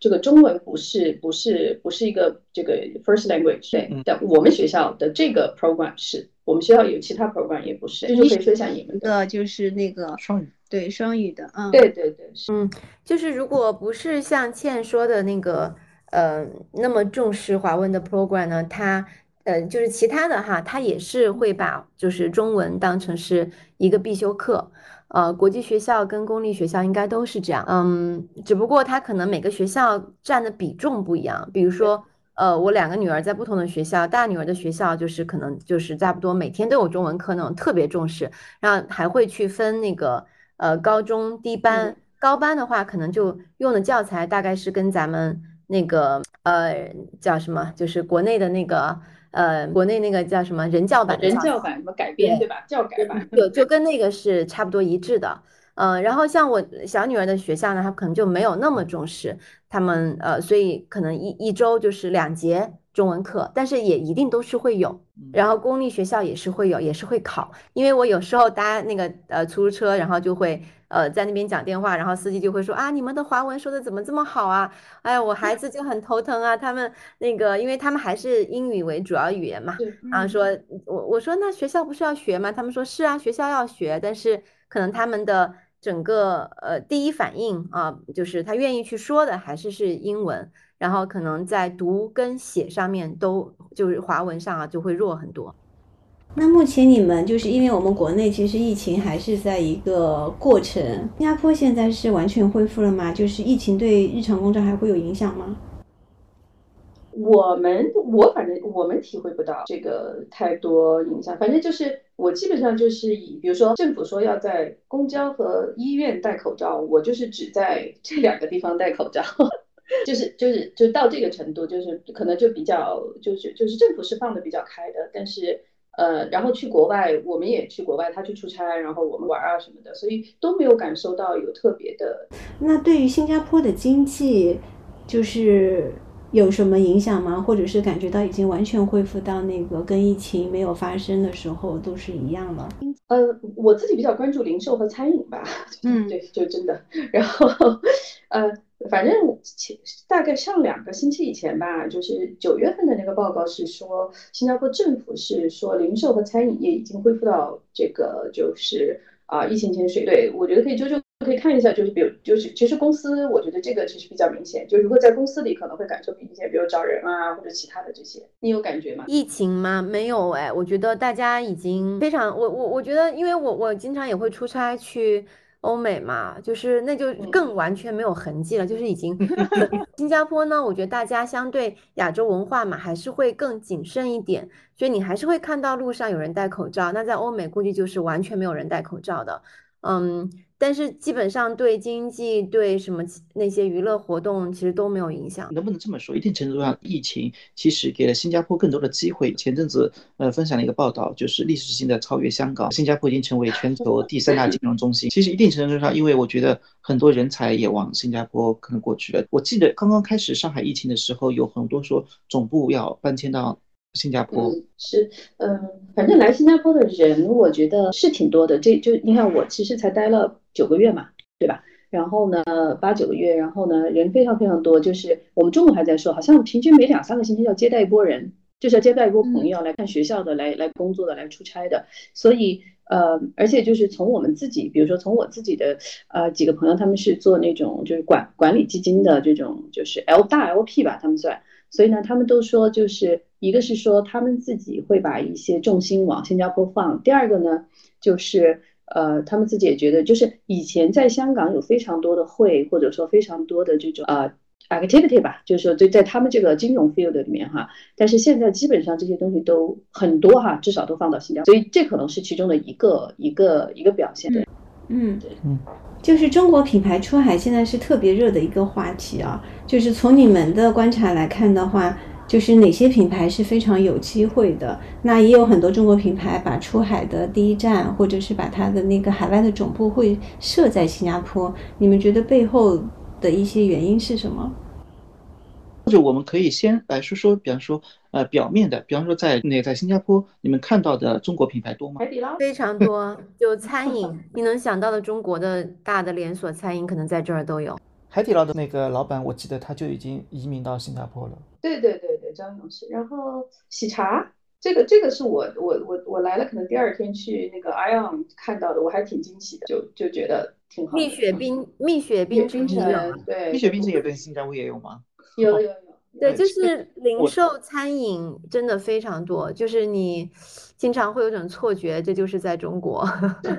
这个中文不是不是不是一个这个 first language，对嗯，但我们学校的这个 program 是，我们学校有其他 program 也不是，这就可以说一下你们一的，个就是那个双语。对双语的，嗯，对对对嗯。就是如果不是像倩说的那个，呃，那么重视华文的 program 呢，它，呃，就是其他的哈，它也是会把就是中文当成是一个必修课，呃，国际学校跟公立学校应该都是这样，嗯，只不过它可能每个学校占的比重不一样，比如说。呃，我两个女儿在不同的学校，大女儿的学校就是可能就是差不多每天都有中文课那种特别重视，然后还会去分那个呃高中低班，嗯。高班的话可能就用的教材大概是跟咱们那个呃叫什么，就是国内的那个呃国内那个叫什么人教版教人教版什么改编对吧？教改版。就就跟那个是差不多一致的。呃，然后像我小女儿的学校呢，她可能就没有那么重视，他们呃，所以可能一一周就是两节中文课，但是也一定都是会有。然后公立学校也是会有，也是会考，因为我有时候搭那个呃出租车，然后就会呃在那边讲电话，然后司机就会说啊，你们的华文说的怎么这么好啊？哎呀，我孩子就很头疼啊，他们那个，因为他们还是英语为主要语言嘛，然后说我我说那学校不是要学吗？他们说是啊，学校要学，但是可能他们的整个呃第一反应啊，就是他愿意去说的还是是英文，然后可能在读跟写上面都就是华文上啊就会弱很多。那目前你们就是因为我们国内其实疫情还是在一个过程，新加坡现在是完全恢复了吗？就是疫情对日常工作还会有影响吗？我们我反正我们体会不到这个太多影响，反正就是我基本上就是以，比如说政府说要在公交和医院戴口罩，我就是只在这两个地方戴口罩，就是就是就到这个程度，就是可能就比较就是就是政府是放的比较开的，但是呃，然后去国外我们也去国外，他去出差，然后我们玩啊什么的，所以都没有感受到有特别的那对于新加坡的经济，就是有什么影响吗？或者是感觉到已经完全恢复到那个跟疫情没有发生的时候都是一样了？呃，我自己比较关注零售和餐饮吧，嗯对，就真的，然后呃，反正前大概上两个星期以前吧，就是九月份的那个报告是说，新加坡政府是说零售和餐饮业已经恢复到这个就是啊、疫情前水对，我觉得可以就就可以看一下，就是比如就是其实公司，我觉得这个其实比较明显，就如果在公司里可能会感受比明显，比如找人啊或者其他的这些，你有感觉吗？疫情吗？没有哎，我觉得大家已经非常，我我我觉得，因为我我经常也会出差去欧美嘛，就是那就更完全没有痕迹了，就是已经。新加坡呢，我觉得大家相对亚洲文化嘛，还是会更谨慎一点，所以你还是会看到路上有人戴口罩。那在欧美估计就是完全没有人戴口罩的，嗯。但是基本上对经济、对什么那些娱乐活动其实都没有影响。能不能这么说？一定程度上，疫情其实给了新加坡更多的机会。前阵子呃分享了一个报道，就是历史性的超越香港，新加坡已经成为全球第三大金融中心。其实一定程度上，因为我觉得很多人才也往新加坡可能过去了。我记得刚刚开始上海疫情的时候，有很多说总部要搬迁到。新加坡是，嗯，反正来新加坡的人，我觉得是挺多的。这就你看，我其实才待了九个月嘛，对吧？然后呢，八九个月，然后呢，人非常非常多。就是我们中午还在说，好像平均每两三个星期要接待一波人，就是要接待一波朋友来看学校的，来来工作的，来出差的。所以，呃，而且就是从我们自己，比如说从我自己的呃几个朋友，他们是做那种就是管管理基金的这种，就是 L 大 LP 吧，他们算。所以呢，他们都说，就是一个是说他们自己会把一些重心往新加坡放，第二个呢，就是呃，他们自己也觉得，就是以前在香港有非常多的会，或者说非常多的这种呃 activity 吧，就是说在在他们这个金融 field 里面哈，但是现在基本上这些东西都很多哈，至少都放到新加坡，所以这可能是其中的一个一个一个表现。对，嗯，对，嗯。就是中国品牌出海现在是特别热的一个话题啊。就是从你们的观察来看的话，就是哪些品牌是非常有机会的？那也有很多中国品牌把出海的第一站，或者是把它的那个海外的总部会设在新加坡。你们觉得背后的一些原因是什么？或者我们可以先来说说，比方说，呃，表面的，比方说在那在新加坡，你们看到的中国品牌多吗？海底捞非常多，就餐饮，你能想到的中国的大的连锁餐饮，可能在这儿都有。海底捞的那个老板，我记得他就已经移民到新加坡了。对对对对，张勇是。然后喜茶，这个这个是我我我我来了，可能第二天去那个 ION 看到的，我还挺惊喜的，就就觉得挺好。蜜雪冰蜜雪冰城对，蜜雪冰城也对新加坡也有吗？有有有，对，就是零售餐饮真的非常多，就是你经常会有种错觉，这就是在中国。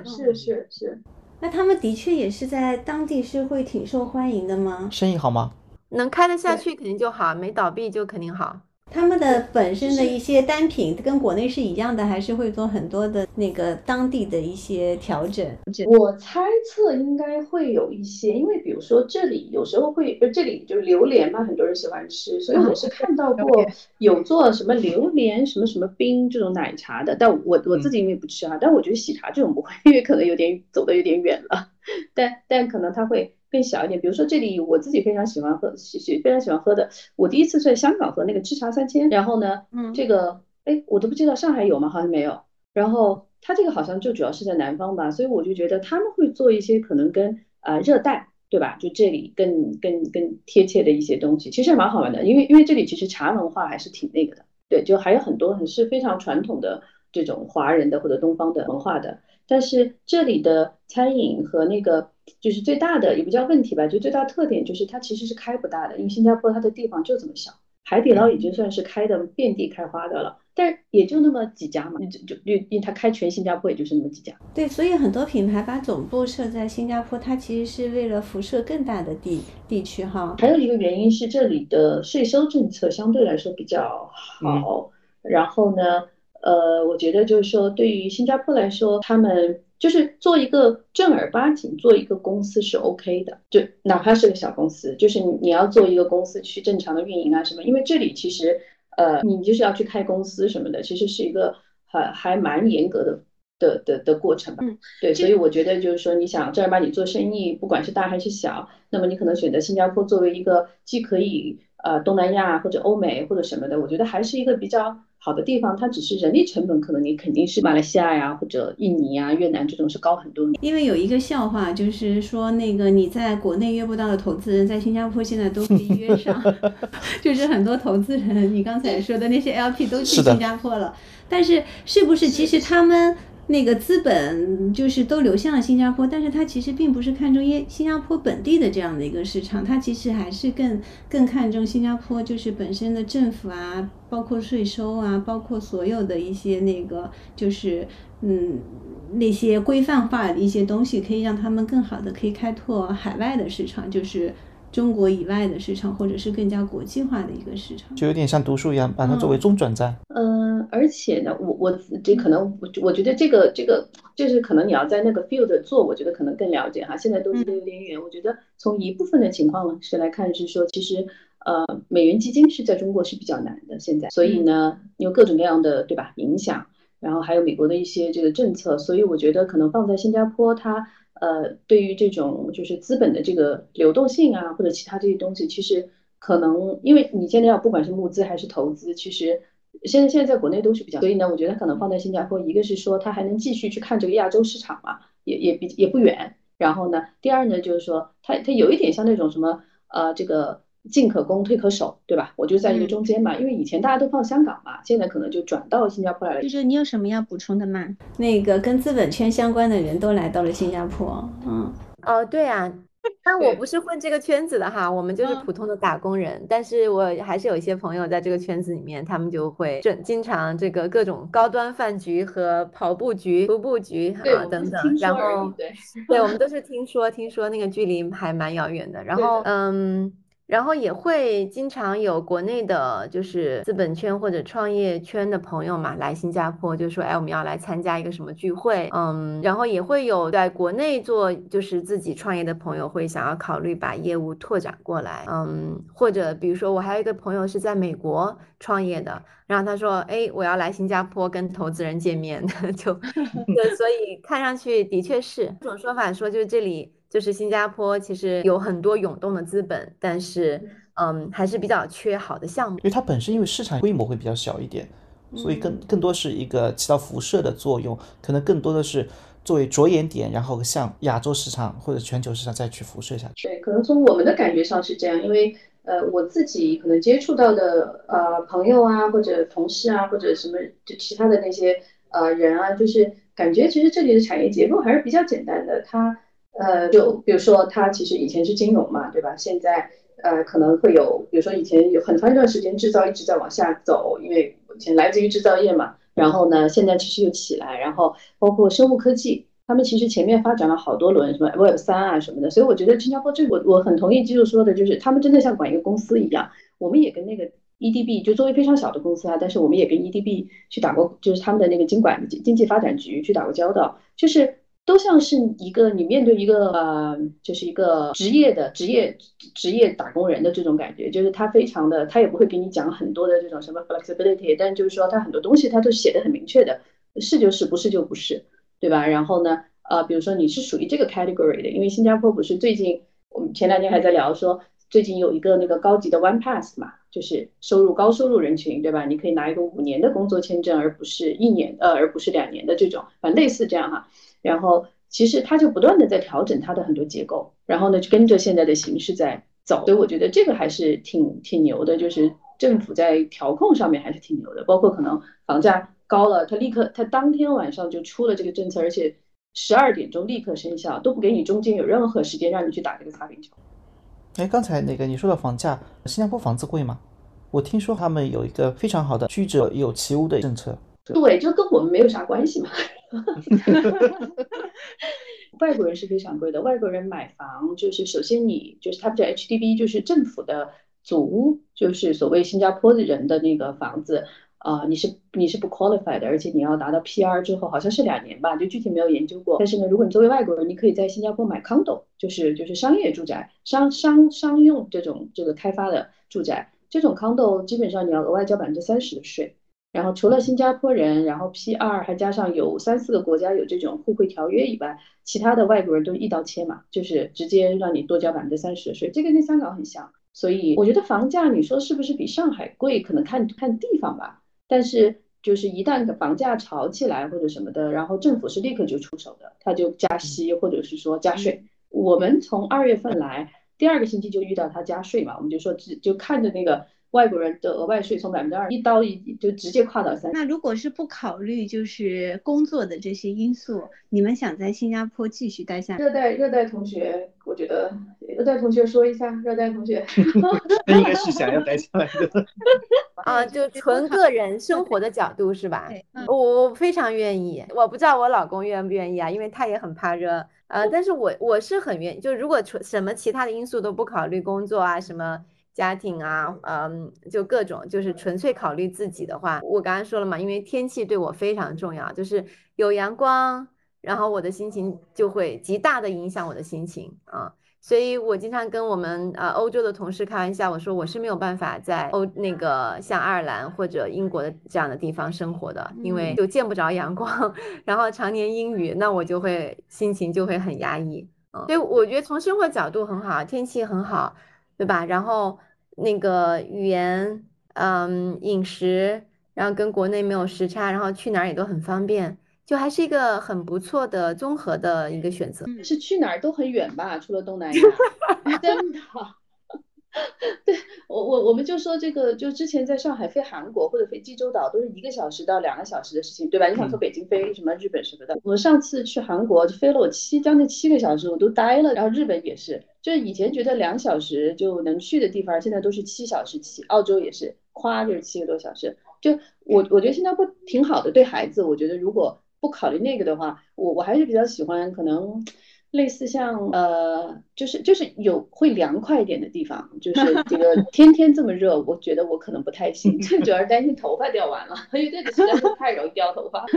是 是是，那他们的确也是在当地是会挺受欢迎的吗？生意好吗？能开得下去肯定就好，没倒闭就肯定好。他们的本身的一些单品跟国内是一样的，还是会做很多的那个当地的一些调整？我猜测应该会有一些，因为比如说这里有时候会，不这里就是榴莲嘛，很多人喜欢吃，所以我是看到过有做什么榴莲什么什么冰这种奶茶的，但我我自己因为不吃啊，但我觉得喜茶这种不会，因为可能有点走的有点远了，但但可能它会。更小一点，比如说这里我自己非常喜欢喝，喜喜非常喜欢喝的。我第一次在香港喝那个吃茶三千，然后呢，嗯，这个哎，我都不知道上海有吗？好像没有。然后它这个好像就主要是在南方吧，所以我就觉得他们会做一些可能跟啊热带，对吧？就这里更更更贴切的一些东西，其实蛮好玩的。因为因为这里其实茶文化还是挺那个的，对，就还有很多很是非常传统的这种华人的或者东方的文化的。但是这里的餐饮和那个。就是最大的也不叫问题吧，就最大特点就是它其实是开不大的，因为新加坡它的地方就这么小，海底捞已经算是开的遍地开花的了，但是也就那么几家嘛，就就因为它开全新加坡也就是那么几家。对，所以很多品牌把总部设在新加坡，它其实是为了辐射更大的地地区哈。还有一个原因是这里的税收政策相对来说比较好，然后呢，呃，我觉得就是说对于新加坡来说，他们。就是做一个正儿八经做一个公司是 OK 的，就哪怕是个小公司，就是你你要做一个公司去正常的运营啊什么，因为这里其实呃你就是要去开公司什么的，其实是一个还还蛮严格的的的的过程吧。嗯，对，所以我觉得就是说你想正儿八经做生意，不管是大还是小，那么你可能选择新加坡作为一个既可以呃东南亚或者欧美或者什么的，我觉得还是一个比较。好的地方，它只是人力成本，可能你肯定是马来西亚呀，或者印尼呀、越南这种是高很多。因为有一个笑话，就是说那个你在国内约不到的投资人，在新加坡现在都可以约上，就是很多投资人，你刚才说的那些 LP 都去新加坡了。但是是不是其实他们那个资本就是都流向了新加坡，但是它其实并不是看重耶新加坡本地的这样的一个市场，它其实还是更更看重新加坡就是本身的政府啊，包括税收啊，包括所有的一些那个就是嗯那些规范化的一些东西，可以让他们更好的可以开拓海外的市场，就是。中国以外的市场，或者是更加国际化的一个市场，就有点像读书一样，把它作为中转站。嗯，而且呢，我我这可能我我觉得这个这个就是可能你要在那个 field 做，我觉得可能更了解哈。现在都离得有点远，我觉得从一部分的情况是来看，是说其实呃美元基金是在中国是比较难的现在，所以呢有各种各样的对吧影响，然后还有美国的一些这个政策，所以我觉得可能放在新加坡它。呃，对于这种就是资本的这个流动性啊，或者其他这些东西，其实可能因为你现在要不管是募资还是投资，其实现在现在在国内都是比较，所以呢，我觉得可能放在新加坡，一个是说它还能继续去看这个亚洲市场嘛，也也比也不远。然后呢，第二呢，就是说它它有一点像那种什么呃这个。进可攻，退可守，对吧？我就在这个中间嘛，因为以前大家都放香港嘛，现在可能就转到新加坡来了。就是你有什么要补充的吗？那个跟资本圈相关的人都来到了新加坡，嗯，哦，对啊，但我不是混这个圈子的哈，我们就是普通的打工人。但是我还是有一些朋友在这个圈子里面，他们就会正经常这个各种高端饭局和跑步局、徒步局啊等等。然后对，对我们都是听说，听说那个距离还蛮遥远的。然后嗯。然后也会经常有国内的，就是资本圈或者创业圈的朋友嘛，来新加坡，就说，哎，我们要来参加一个什么聚会，嗯，然后也会有在国内做，就是自己创业的朋友会想要考虑把业务拓展过来，嗯，或者比如说我还有一个朋友是在美国创业的，然后他说，哎，我要来新加坡跟投资人见面，就，对，所以看上去的确是。这种说法，说就是这里。就是新加坡其实有很多涌动的资本，但是嗯还是比较缺好的项目，因为它本身因为市场规模会比较小一点，所以更更多是一个起到辐射的作用，可能更多的是作为着眼点，然后向亚洲市场或者全球市场再去辐射下去。对，可能从我们的感觉上是这样，因为呃我自己可能接触到的呃朋友啊或者同事啊或者什么就其他的那些呃人啊，就是感觉其实这里的产业结构还是比较简单的，它。呃，就比如说，它其实以前是金融嘛，对吧？现在呃可能会有，比如说以前有很长一段时间制造一直在往下走，因为以前来自于制造业嘛。然后呢，现在其实又起来，然后包括生物科技，他们其实前面发展了好多轮，什么 Web 三啊什么的。所以我觉得新加坡这我我很同意基助说的，就是他们真的像管一个公司一样。我们也跟那个 EDB 就作为非常小的公司啊，但是我们也跟 EDB 去打过，就是他们的那个经管经济发展局去打过交道，就是。都像是一个你面对一个呃，就是一个职业的职业职业打工人的这种感觉，就是他非常的，他也不会给你讲很多的这种什么 flexibility，但就是说他很多东西他都写的很明确的，是就是，不是就不是，对吧？然后呢，呃，比如说你是属于这个 category 的，因为新加坡不是最近我们前两天还在聊说，最近有一个那个高级的 one pass 嘛，就是收入高收入人群，对吧？你可以拿一个五年的工作签证，而不是一年呃，而不是两年的这种，反正类似这样哈。然后其实它就不断的在调整它的很多结构，然后呢就跟着现在的形势在走，所以我觉得这个还是挺挺牛的，就是政府在调控上面还是挺牛的，包括可能房价高了，它立刻它当天晚上就出了这个政策，而且十二点钟立刻生效，都不给你中间有任何时间让你去打这个擦边球。哎，刚才那个你说的房价，新加坡房子贵吗？我听说他们有一个非常好的居者有其屋的政策。对，就跟我们没有啥关系嘛。外国人是非常贵的。外国人买房就是，首先你就是他们叫 HDB，就是政府的祖屋，就是所谓新加坡的人的那个房子啊，你是你是不 qualified 的，而且你要达到 PR 之后，好像是两年吧，就具体没有研究过。但是呢，如果你作为外国人，你可以在新加坡买 condo，就是就是商业住宅、商商商用这种这个开发的住宅，这种 condo 基本上你要额外交百分之三十的税。然后除了新加坡人，然后 P 二还加上有三四个国家有这种互惠条约以外，其他的外国人都一刀切嘛，就是直接让你多交百分之三十的税，这个跟香港很像。所以我觉得房价你说是不是比上海贵，可能看看地方吧。但是就是一旦房价炒起来或者什么的，然后政府是立刻就出手的，他就加息或者是说加税。我们从二月份来，第二个星期就遇到他加税嘛，我们就说只就看着那个。外国人的额外税从百分之二一刀一就直接跨到三。那如果是不考虑就是工作的这些因素，你们想在新加坡继续待下热带热带同学，我觉得热带同学说一下，热带同学，那应该是想要待下来的。啊，就纯个人生活的角度是吧？我我非常愿意，我不知道我老公愿不愿意啊，因为他也很怕热，呃，但是我我是很愿意，就如果纯什么其他的因素都不考虑，工作啊，什么家庭啊，嗯，就各种，就是纯粹考虑自己的话，我刚刚说了嘛，因为天气对我非常重要，就是有阳光，然后我的心情就会极大的影响我的心情啊。所以我经常跟我们呃欧洲的同事开玩笑，我说我是没有办法在欧那个像爱尔兰或者英国的这样的地方生活的，因为就见不着阳光，然后常年阴雨，那我就会心情就会很压抑。嗯，所以我觉得从生活角度很好，天气很好，对吧？然后那个语言，嗯，饮食，然后跟国内没有时差，然后去哪儿也都很方便。就还是一个很不错的综合的一个选择。是去哪儿都很远吧，除了东南亚，真的。对我我我们就说这个，就之前在上海飞韩国或者飞济州岛都是一个小时到两个小时的事情，对吧？你想从北京飞什么日本什么的，我上次去韩国就飞了我七将近七个小时，我都呆了。然后日本也是，就是以前觉得两小时就能去的地方，现在都是七小时起。澳洲也是，夸就是七个多小时。就我我觉得新加坡挺好的，对孩子，我觉得如果不考虑那个的话，我我还是比较喜欢可能类似像呃，就是就是有会凉快一点的地方，就 是这个天天这么热，我觉得我可能不太行，最主要是担心头发掉完了，因为这个实在是太容易掉头发。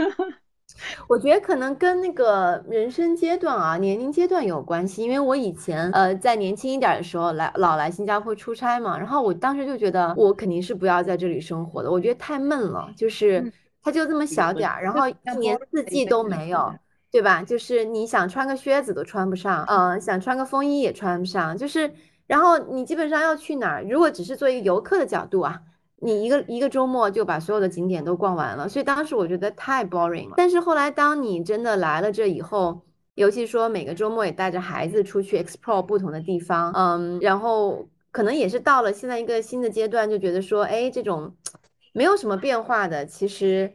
我觉得可能跟那个人生阶段啊、年龄阶段有关系，因为我以前呃在年轻一点的时候来老来新加坡出差嘛，然后我当时就觉得我肯定是不要在这里生活的，我觉得太闷了，就是它就这么小点儿，然后一年四季都没有，对吧？就是你想穿个靴子都穿不上，嗯、想穿个风衣也穿不上，就是然后你基本上要去哪儿，如果只是作为一个游客的角度啊。你一个一个周末就把所有的景点都逛完了，所以当时我觉得太 boring 了。但是后来当你真的来了这以后，尤其说每个周末也带着孩子出去 explore 不同的地方，嗯，然后可能也是到了现在一个新的阶段，就觉得说，哎，这种没有什么变化的，其实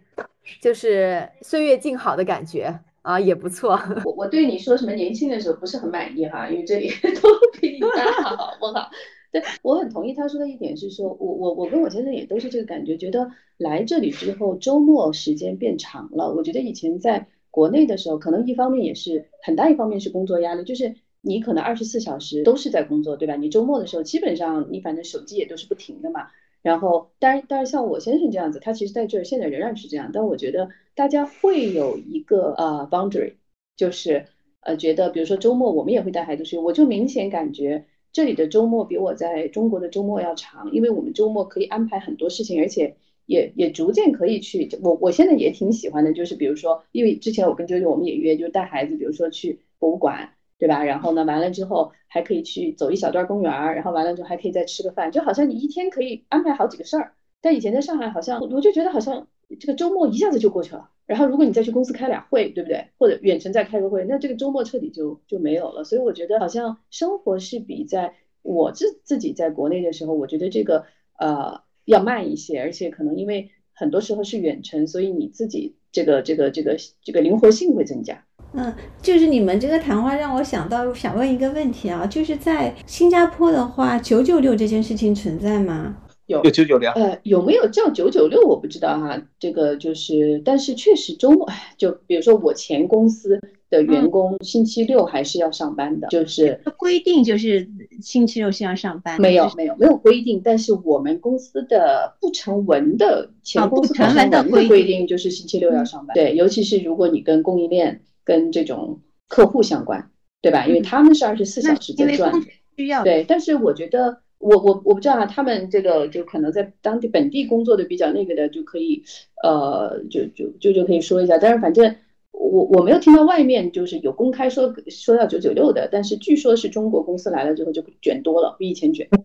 就是岁月静好的感觉啊，也不错。我我对你说什么年轻的时候不是很满意哈，因为这里 都比你大，好不好？对我很同意他说的一点是说，我我我跟我先生也都是这个感觉，觉得来这里之后周末时间变长了。我觉得以前在国内的时候，可能一方面也是很大一方面是工作压力，就是你可能二十四小时都是在工作，对吧？你周末的时候基本上你反正手机也都是不停的嘛。然后当然当然像我先生这样子，他其实在这儿现在仍然是这样，但我觉得大家会有一个呃 boundary，就是呃觉得比如说周末我们也会带孩子去，我就明显感觉。这里的周末比我在中国的周末要长，因为我们周末可以安排很多事情，而且也也逐渐可以去。我我现在也挺喜欢的，就是比如说，因为之前我跟啾啾我们也约，就带孩子，比如说去博物馆，对吧？然后呢，完了之后还可以去走一小段公园儿，然后完了之后还可以再吃个饭，就好像你一天可以安排好几个事儿。但以前在上海，好像我就觉得好像这个周末一下子就过去了。然后如果你再去公司开俩会，对不对？或者远程再开个会，那这个周末彻底就就没有了。所以我觉得好像生活是比在我自自己在国内的时候，我觉得这个呃要慢一些，而且可能因为很多时候是远程，所以你自己这个这个这个这个灵活性会增加。嗯，就是你们这个谈话让我想到，想问一个问题啊，就是在新加坡的话，九九六这件事情存在吗？有。有九九六，呃，有没有叫九九六我不知道哈，这个就是，但是确实周末，哎就比如说我前公司的员工星期六还是要上班的，就是规定就是星期六是要上班，没有没有没有规定，但是我们公司的不成文的前公司不成文的的规定规定。就是星期六要上班，对，尤其是如果你跟供应链跟这种客户相关，对吧？因为他们是二十四小时在转需要对，但是我觉得，我我我不知道啊，他们这个就可能在当地本地工作的比较那个的，就可以呃，就就就就可以说一下。但是反正我我没有听到外面就是有公开说说要九九六的，但是据说是中国公司来了之后就卷多了，比以前卷。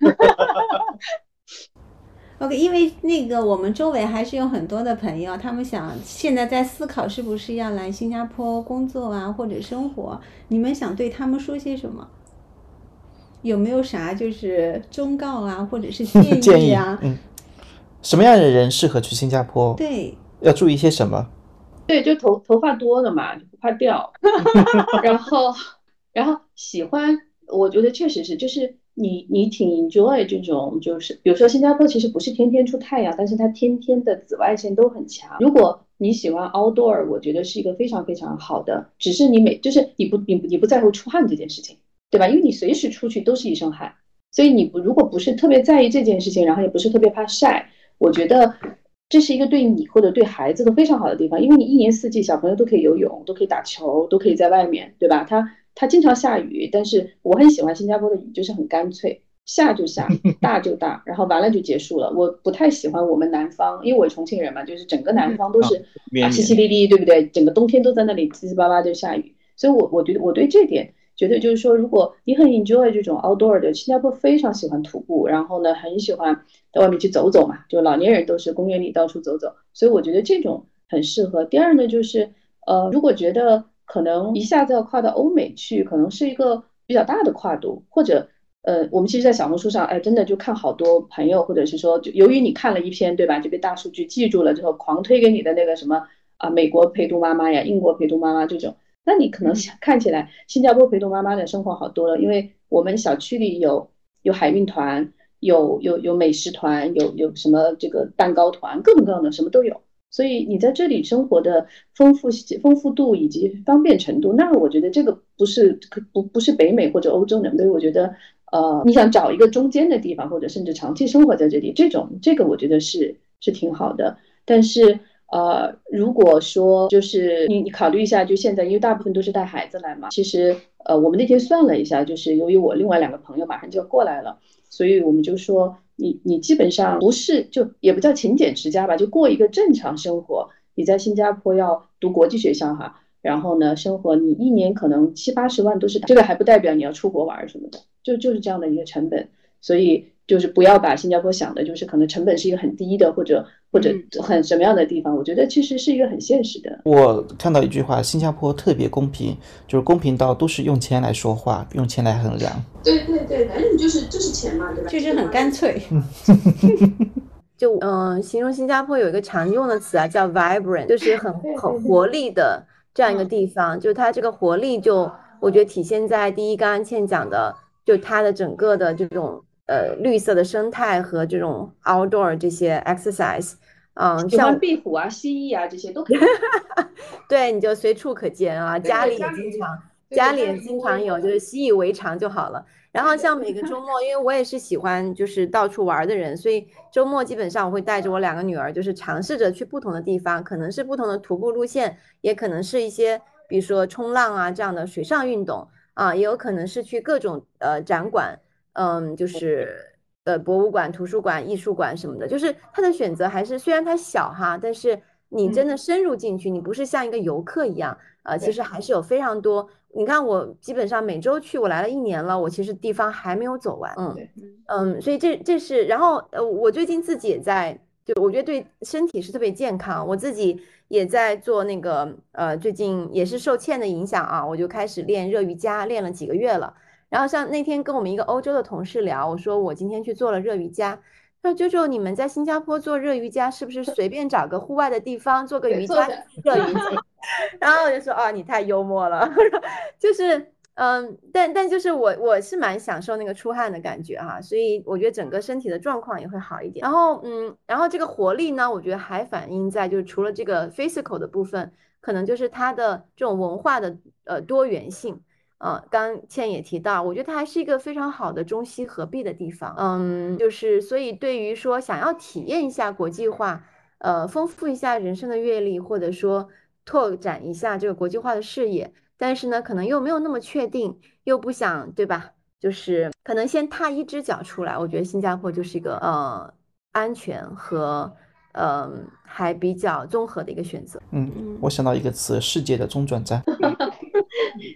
OK，因为那个我们周围还是有很多的朋友，他们想现在在思考是不是要来新加坡工作啊或者生活，你们想对他们说些什么？有没有啥就是忠告啊，或者是建 建议议啊？嗯，什么样的人适合去新加坡？对，要注意些什么？对，就头头发多了嘛，就不怕掉。然后，然后喜欢，我觉得确实是，就是你你挺 enjoy 这种，就是比如说新加坡其实不是天天出太阳，但是它天天的紫外线都很强。如果你喜欢 outdoor，我觉得是一个非常非常好的，只是你每就是你不你你不在乎出汗这件事情，对吧？因为你随时出去都是一身汗，所以你不如果不是特别在意这件事情，然后也不是特别怕晒，我觉得这是一个对你或者对孩子都非常好的地方，因为你一年四季小朋友都可以游泳，都可以打球，都可以在外面，对吧？它它经常下雨，但是我很喜欢新加坡的雨，就是很干脆，下就下，大就大，然后完了就结束了。我不太喜欢我们南方，因为我是重庆人嘛，就是整个南方都是淅淅沥沥，对不对？整个冬天都在那里七七八八就下雨，所以我我觉得我对这点觉得就是说，如果你很 enjoy 这种 outdoor 的，新加坡非常喜欢徒步，然后呢很喜欢到外面去走走嘛，就老年人都是公园里到处走走，所以我觉得这种很适合。第二呢，就是呃，如果觉得可能一下子要跨到欧美去，可能是一个比较大的跨度，或者呃，我们其实，在小红书上，哎，真的就看好多朋友，或者是说，就由于你看了一篇，对吧，就被大数据记住了之后，狂推给你的那个什么啊，美国陪读妈妈呀，英国陪读妈妈这种，那你可能想看起来新加坡陪读妈妈的生活好多了，因为我们小区里有有海运团，有有有美食团，有有什么这个蛋糕团，各种各样的什么都有。所以你在这里生活的丰富丰富度以及方便程度，那我觉得这个不是不不是北美或者欧洲能，所以我觉得呃，你想找一个中间的地方，或者甚至长期生活在这里，这种这个我觉得是是挺好的。但是呃，如果说就是你你考虑一下，就现在因为大部分都是带孩子来嘛，其实呃，我们那天算了一下，就是由于我另外两个朋友马上就要过来了，所以我们就说。你你基本上不是就也不叫勤俭持家吧，就过一个正常生活。你在新加坡要读国际学校哈，然后呢，生活你一年可能七八十万都是，这个还不代表你要出国玩什么的，就就是这样的一个成本。所以就是不要把新加坡想的就是可能成本是一个很低的，或者或者很什么样的地方。我觉得其实是一个很现实的。我看到一句话，新加坡特别公平，就是公平到都是用钱来说话，用钱来衡量。对对对，反正就是就是钱嘛，对吧？就是很干脆。就嗯、呃形容新加坡有一个常用的词啊，叫 vibrant，就是很很活力的这样一个地方。就它这个活力就，我觉得体现在第一，刚刚倩讲的，就它的整个的这种呃绿色的生态和这种 outdoor 这些 exercise，嗯，像壁虎啊、蜥蜴啊这些都可以。对，你就随处可见啊，家里也经常，家里也经常有，有就是习以为常就好了。然后像每个周末，因为我也是喜欢就是到处玩儿的人，所以周末基本上我会带着我两个女儿，就是尝试着去不同的地方，可能是不同的徒步路线，也可能是一些比如说冲浪啊这样的水上运动啊，也有可能是去各种呃展馆，嗯，就是呃博物馆、图书馆、艺术馆什么的，就是它的选择还是虽然它小哈，但是你真的深入进去，你不是像一个游客一样，呃，其实还是有非常多。你看我基本上每周去，我来了一年了，我其实地方还没有走完，嗯嗯，所以这这是，然后呃，我最近自己也在，就我觉得对身体是特别健康，我自己也在做那个呃，最近也是受欠的影响啊，我就开始练热瑜伽，练了几个月了。然后像那天跟我们一个欧洲的同事聊，我说我今天去做了热瑜伽。他说：“舅舅，你们在新加坡做热瑜伽，是不是随便找个户外的地方做个瑜伽热瑜伽？” 然后我就说：“啊，你太幽默了。” 就是嗯，但但就是我我是蛮享受那个出汗的感觉哈，所以我觉得整个身体的状况也会好一点。然后嗯，然后这个活力呢，我觉得还反映在就是除了这个 physical 的部分，可能就是它的这种文化的呃多元性。呃，刚倩也提到，我觉得它还是一个非常好的中西合璧的地方。嗯，就是所以对于说想要体验一下国际化，呃，丰富一下人生的阅历，或者说拓展一下这个国际化的视野，但是呢，可能又没有那么确定，又不想，对吧？就是可能先踏一只脚出来。我觉得新加坡就是一个呃安全和嗯、呃、还比较综合的一个选择。嗯，我想到一个词，世界的中转站。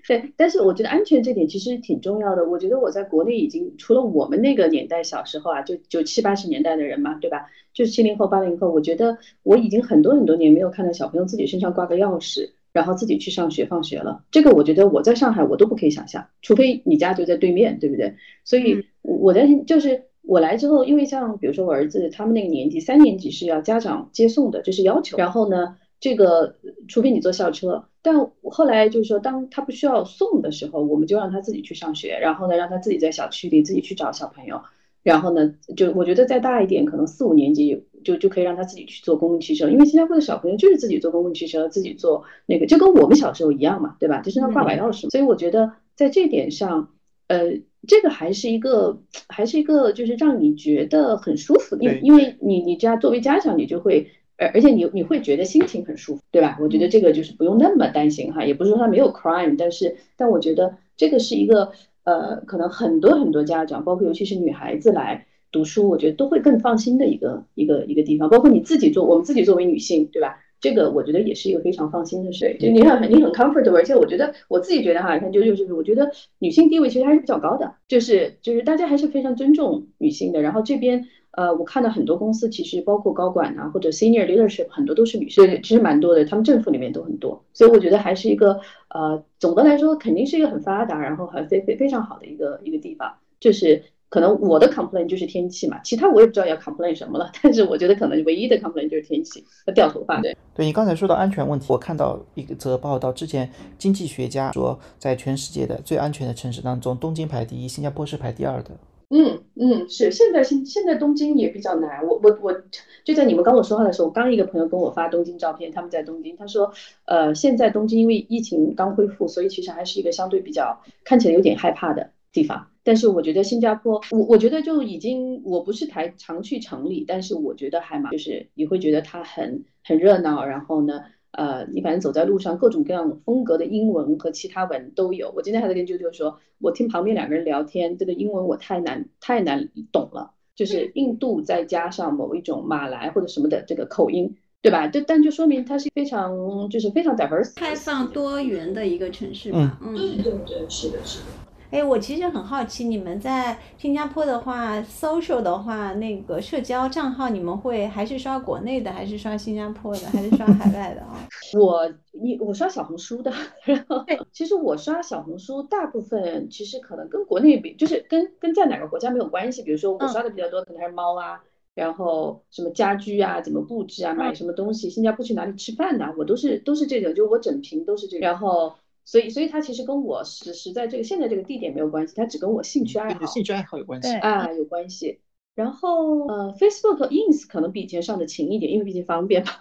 对，但是我觉得安全这点其实挺重要的。我觉得我在国内已经除了我们那个年代小时候啊，就就七八十年代的人嘛，对吧？就是七零后、八零后，我觉得我已经很多很多年没有看到小朋友自己身上挂个钥匙，然后自己去上学放学了。这个我觉得我在上海我都不可以想象，除非你家就在对面，对不对？所以我在就是我来之后，因为像比如说我儿子他们那个年纪，三年级是要家长接送的，这是要求。然后呢，这个除非你坐校车，但后来就是说，当他不需要送的时候，我们就让他自己去上学，然后呢，让他自己在小区里自己去找小朋友。然后呢，就我觉得再大一点，可能四五年级就就可以让他自己去坐公共汽车，因为新加坡的小朋友就是自己坐公共汽车，自己坐那个，就跟我们小时候一样嘛，对吧？就身上挂把钥匙。所以我觉得在这点上，呃，这个还是一个，还是一个，就是让你觉得很舒服，因因为你你家作为家长，你就会，而而且你你会觉得心情很舒服，对吧？我觉得这个就是不用那么担心哈，也不是说他没有 crime，但是但我觉得这个是一个。呃，可能很多很多家长，包括尤其是女孩子来读书，我觉得都会更放心的一个一个一个地方。包括你自己做，我们自己作为女性，对吧？这个我觉得也是一个非常放心的事。就你很你很 comfortable，而且我觉得我自己觉得哈，你看就就是我觉得女性地位其实还是比较高的，就是就是大家还是非常尊重女性的。然后这边。呃，我看到很多公司其实包括高管啊，或者 senior leadership 很多都是女性，其实蛮多的，他们政府里面都很多，所以我觉得还是一个呃，总的来说肯定是一个很发达，然后还非非非常好的一个一个地方。就是可能我的 complain 就是天气嘛，其他我也不知道要 complain 什么了，但是我觉得可能唯一的 complain 就是天气和掉头发。对，对你刚才说到安全问题，我看到一则报道，之前经济学家说，在全世界的最安全的城市当中，东京排第一，新加坡是排第二的。嗯嗯，是现在现现在东京也比较难。我我我就在你们跟我说话的时候，我刚一个朋友跟我发东京照片，他们在东京，他说，呃，现在东京因为疫情刚恢复，所以其实还是一个相对比较看起来有点害怕的地方。但是我觉得新加坡，我我觉得就已经，我不是台常去城里，但是我觉得还蛮，就是你会觉得它很很热闹，然后呢。呃，你反正走在路上，各种各样风格的英文和其他文都有。我今天还在跟啾啾说，我听旁边两个人聊天，这个英文我太难太难懂了，就是印度再加上某一种马来或者什么的这个口音，对吧？就但就说明它是非常就是非常 diverse、开放多元的一个城市吧。嗯，对对对，是的，是的。哎，我其实很好奇，你们在新加坡的话，social 的话，那个社交账号，你们会还是刷国内的，还是刷新加坡的，还是刷海外的啊？我你我刷小红书的，然后其实我刷小红书，大部分其实可能跟国内比，就是跟跟在哪个国家没有关系。比如说我刷的比较多，可能还是猫啊，然后什么家居啊，怎么布置啊，买什么东西，新加坡去哪里吃饭呐，我都是都是这种，就我整屏都是这种，然后。所以，所以它其实跟我实实在这个现在这个地点没有关系，它只跟我兴趣爱好、兴趣爱好有关系啊，有关系。然后，呃，Facebook、Ins 可能比以前上的勤一点，因为毕竟方便嘛。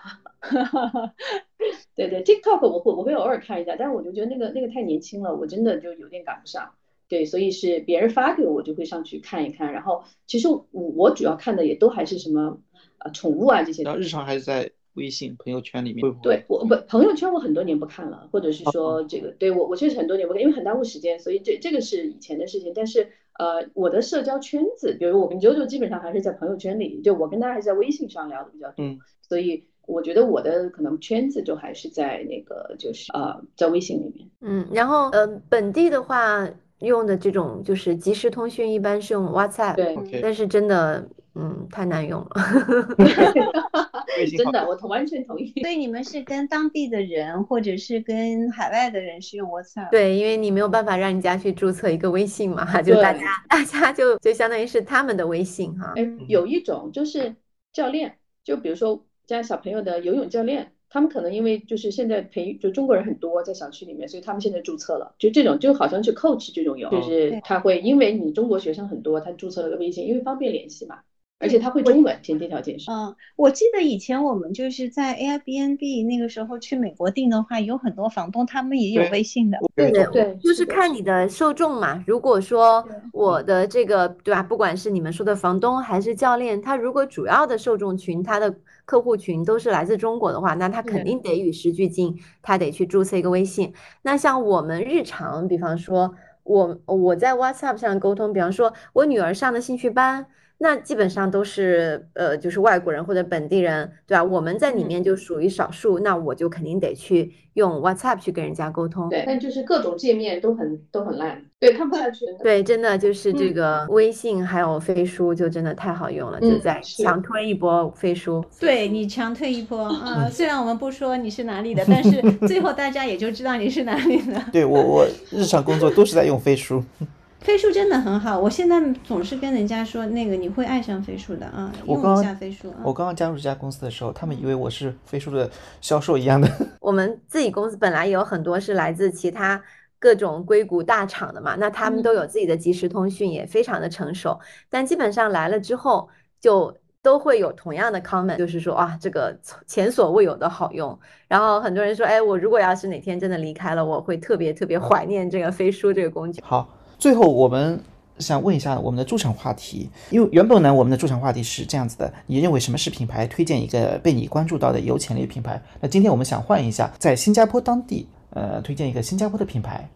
对对，TikTok 我会我会偶尔看一下，但是我就觉得那个那个太年轻了，我真的就有点赶不上。对，所以是别人发给我，我就会上去看一看。然后，其实我我主要看的也都还是什么啊，宠物啊这些。然后日常还是在。微信朋友圈里面，对我不朋友圈我很多年不看了，或者是说这个对我我确实很多年不看，因为很耽误时间，所以这这个是以前的事情。但是呃，我的社交圈子，比如我跟 JoJo 基本上还是在朋友圈里，就我跟他还是在微信上聊的比较多，所以我觉得我的可能圈子就还是在那个就是呃在微信里面。嗯，然后呃本地的话用的这种就是即时通讯一般是用 WhatsApp，对，但是真的嗯太难用了。真的，我同完全同意。所以你们是跟当地的人，或者是跟海外的人是用 WhatsApp？对，因为你没有办法让人家去注册一个微信嘛，就大家 大家就就相当于是他们的微信哈。哎，有一种就是教练，就比如说家小朋友的游泳教练，他们可能因为就是现在培就中国人很多在小区里面，所以他们现在注册了，就这种就好像去 coach 这种有，就是他会因为你中国学生很多，他注册了个微信，因为方便联系嘛。而且他会中文，前提条件是。嗯，我记得以前我们就是在 Airbnb 那个时候去美国订的话，有很多房东他们也有微信的。对对对，就是看你的受众嘛。如果说我的这个对吧，不管是你们说的房东还是教练，他如果主要的受众群，他的客户群都是来自中国的话，那他肯定得与时俱进，他得去注册一个微信。那像我们日常，比方说我我在 WhatsApp 上沟通，比方说我女儿上的兴趣班。那基本上都是呃，就是外国人或者本地人，对吧？我们在里面就属于少数，那我就肯定得去用 WhatsApp 去跟人家沟通。对，但就是各种界面都很都很烂，对，看不下去。对，真的就是这嗯个微信还有飞书就真的太好用了，就嗯在是强推一波飞书。对你强推一波 啊！虽然我们不说你是哪里的，但是 最后大家也就知道你是哪里的。对我我日常工作都是在用飞书。飞书真的很好，我现在总是跟人家说，那个你会爱上飞书的啊，用一下飞书啊。我刚刚加入这家公司的时候，他们以为我是飞书的销售一样的。我们自己公司本来有很多是来自其他各种硅谷大厂的嘛，那他们都有自己的即时通讯，也非常的成熟。但基本上来了之后，就都会有同样的 comment，就是说啊，这个前所未有的好用。然后很多人说，哎，我如果要是哪天真的离开了，我会特别特别怀念这个飞书这个工具。好，最后我们想问一下我们的驻场话题，因为原本呢，我们的驻场话题是这样子的：你认为什么是品牌？推荐一个被你关注到的有潜力品牌。那今天我们想换一下，在新加坡当地，呃，推荐一个新加坡的品牌。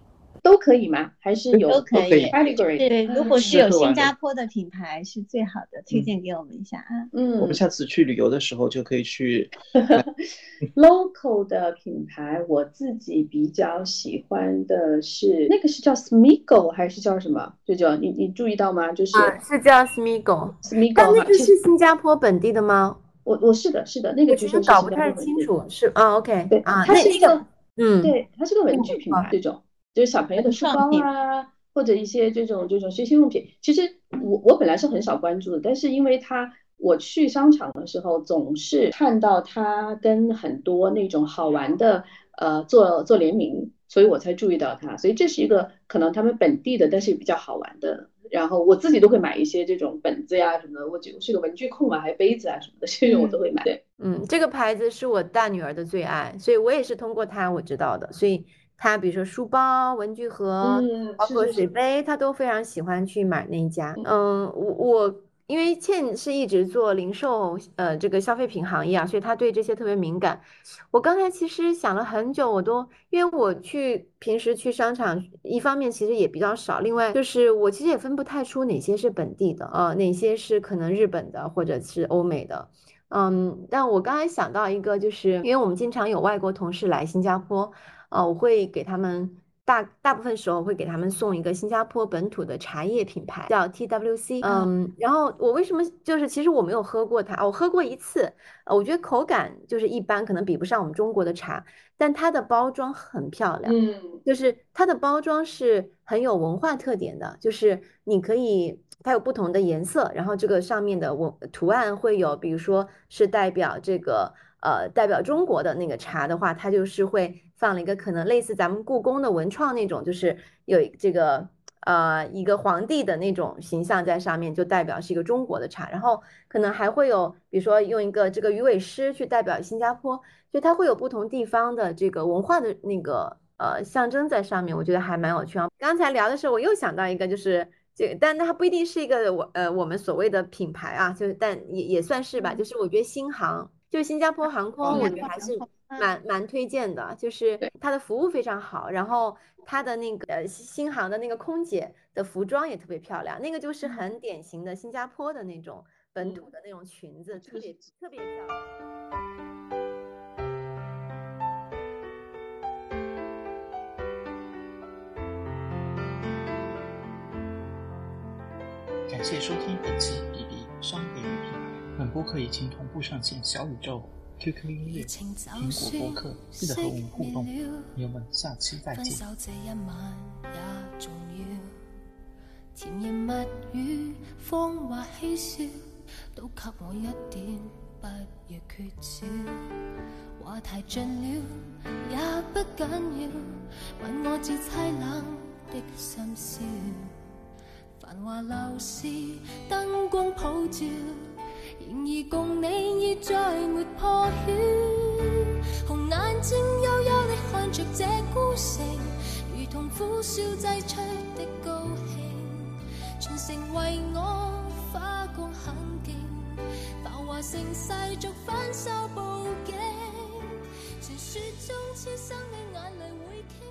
都可以吗？还是有都可以 category？对，如果是有新加坡的品牌是最好的，推荐给我们一下啊。嗯我们下次去旅游的时候就可以去。local 的品牌，我自己比较喜欢的是那个是叫 Smigo 还是叫什么？就叫你你注意到吗？就是啊，是叫 Smigo，Smigo 但那个是新加坡本地的吗？我我是的是的，那个我其据说是实搞不太清楚，是啊，OK 对，啊，它是一个，嗯，对，它是个文具品牌，这种就是小朋友的书包啊，或者一些这种这种学习用品。其实我我本来是很少关注的，但是因为它我去商场的时候，总是看到它跟很多那种好玩的呃做做联名，所以我才注意到它。所以这是一个可能他们本地的，但是比较好玩的。然后我自己都会买一些这种本子呀什么的，我就我是个文具控嘛，还有杯子啊什么的，这种我都会买。对，嗯，这个牌子是我大女儿的最爱，所以我也是通过她我知道的。所以她比如说书包、文具盒，嗯，包括水杯，他都非常喜欢去买那一家。嗯，我我因为倩是一直做零售，呃，这个消费品行业啊，所以他对这些特别敏感。我刚才其实想了很久，我都因为我去平时去商场，一方面其实也比较少，另外就是我其实也分不太出哪些是本地的，呃，哪些是可能日本的或者是欧美的。嗯，但我刚才想到一个，就是因为我们经常有外国同事来新加坡，呃，我会给他们大大部分时候会给他们送一个新加坡本土的茶叶品牌，叫 TWC。嗯，然后我为什么就是其实我没有喝过它，我喝过一次，呃，我觉得口感就是一般，可能比不上我们中国的茶，但它的包装很漂亮。嗯。就是它的包装是很有文化特点的，就是你可以它有不同的颜色，然后这个上面的文图案会有，比如说是代表这个呃代表中国的那个茶的话，它就是会放了一个可能类似咱们故宫的文创那种，就是有这个呃一个皇帝的那种形象在上面，就代表是一个中国的茶，然后可能还会有比如说用一个这个鱼尾狮去代表新加坡，就它会有不同地方的这个文化的那个。呃，象征在上面，我觉得还蛮有趣啊。刚才聊的时候，我又想到一个，就是这个，但它不一定是一个我呃我们所谓的品牌啊，就是但也也算是吧。就是我觉得新航，就是新加坡航空，我觉得还是蛮蛮推荐的，就是它的服务非常好，然后它的那个呃新航的那个空姐的服装也特别漂亮，那个就是很典型的新加坡的那种本土的那种裙子，特别特别漂亮。感谢收听本期《比比商业与品牌》，本播客已经同步上线小宇宙、QQ 音乐、苹果播客，记得和我们互动。朋友们，下期再见。甜言蜜語、謊話嬉笑，都給我一點，不要缺少。話題盡了也不緊要，問我至凄冷的深宵。繁華樓市燈光普照，然而共你已再没破晓，红眼睛幽幽地看着这孤城，如同苦笑挤出的高兴，全城为我花光很劲，繁华盛世俗反手布景，传说中痴心的眼泪会倾。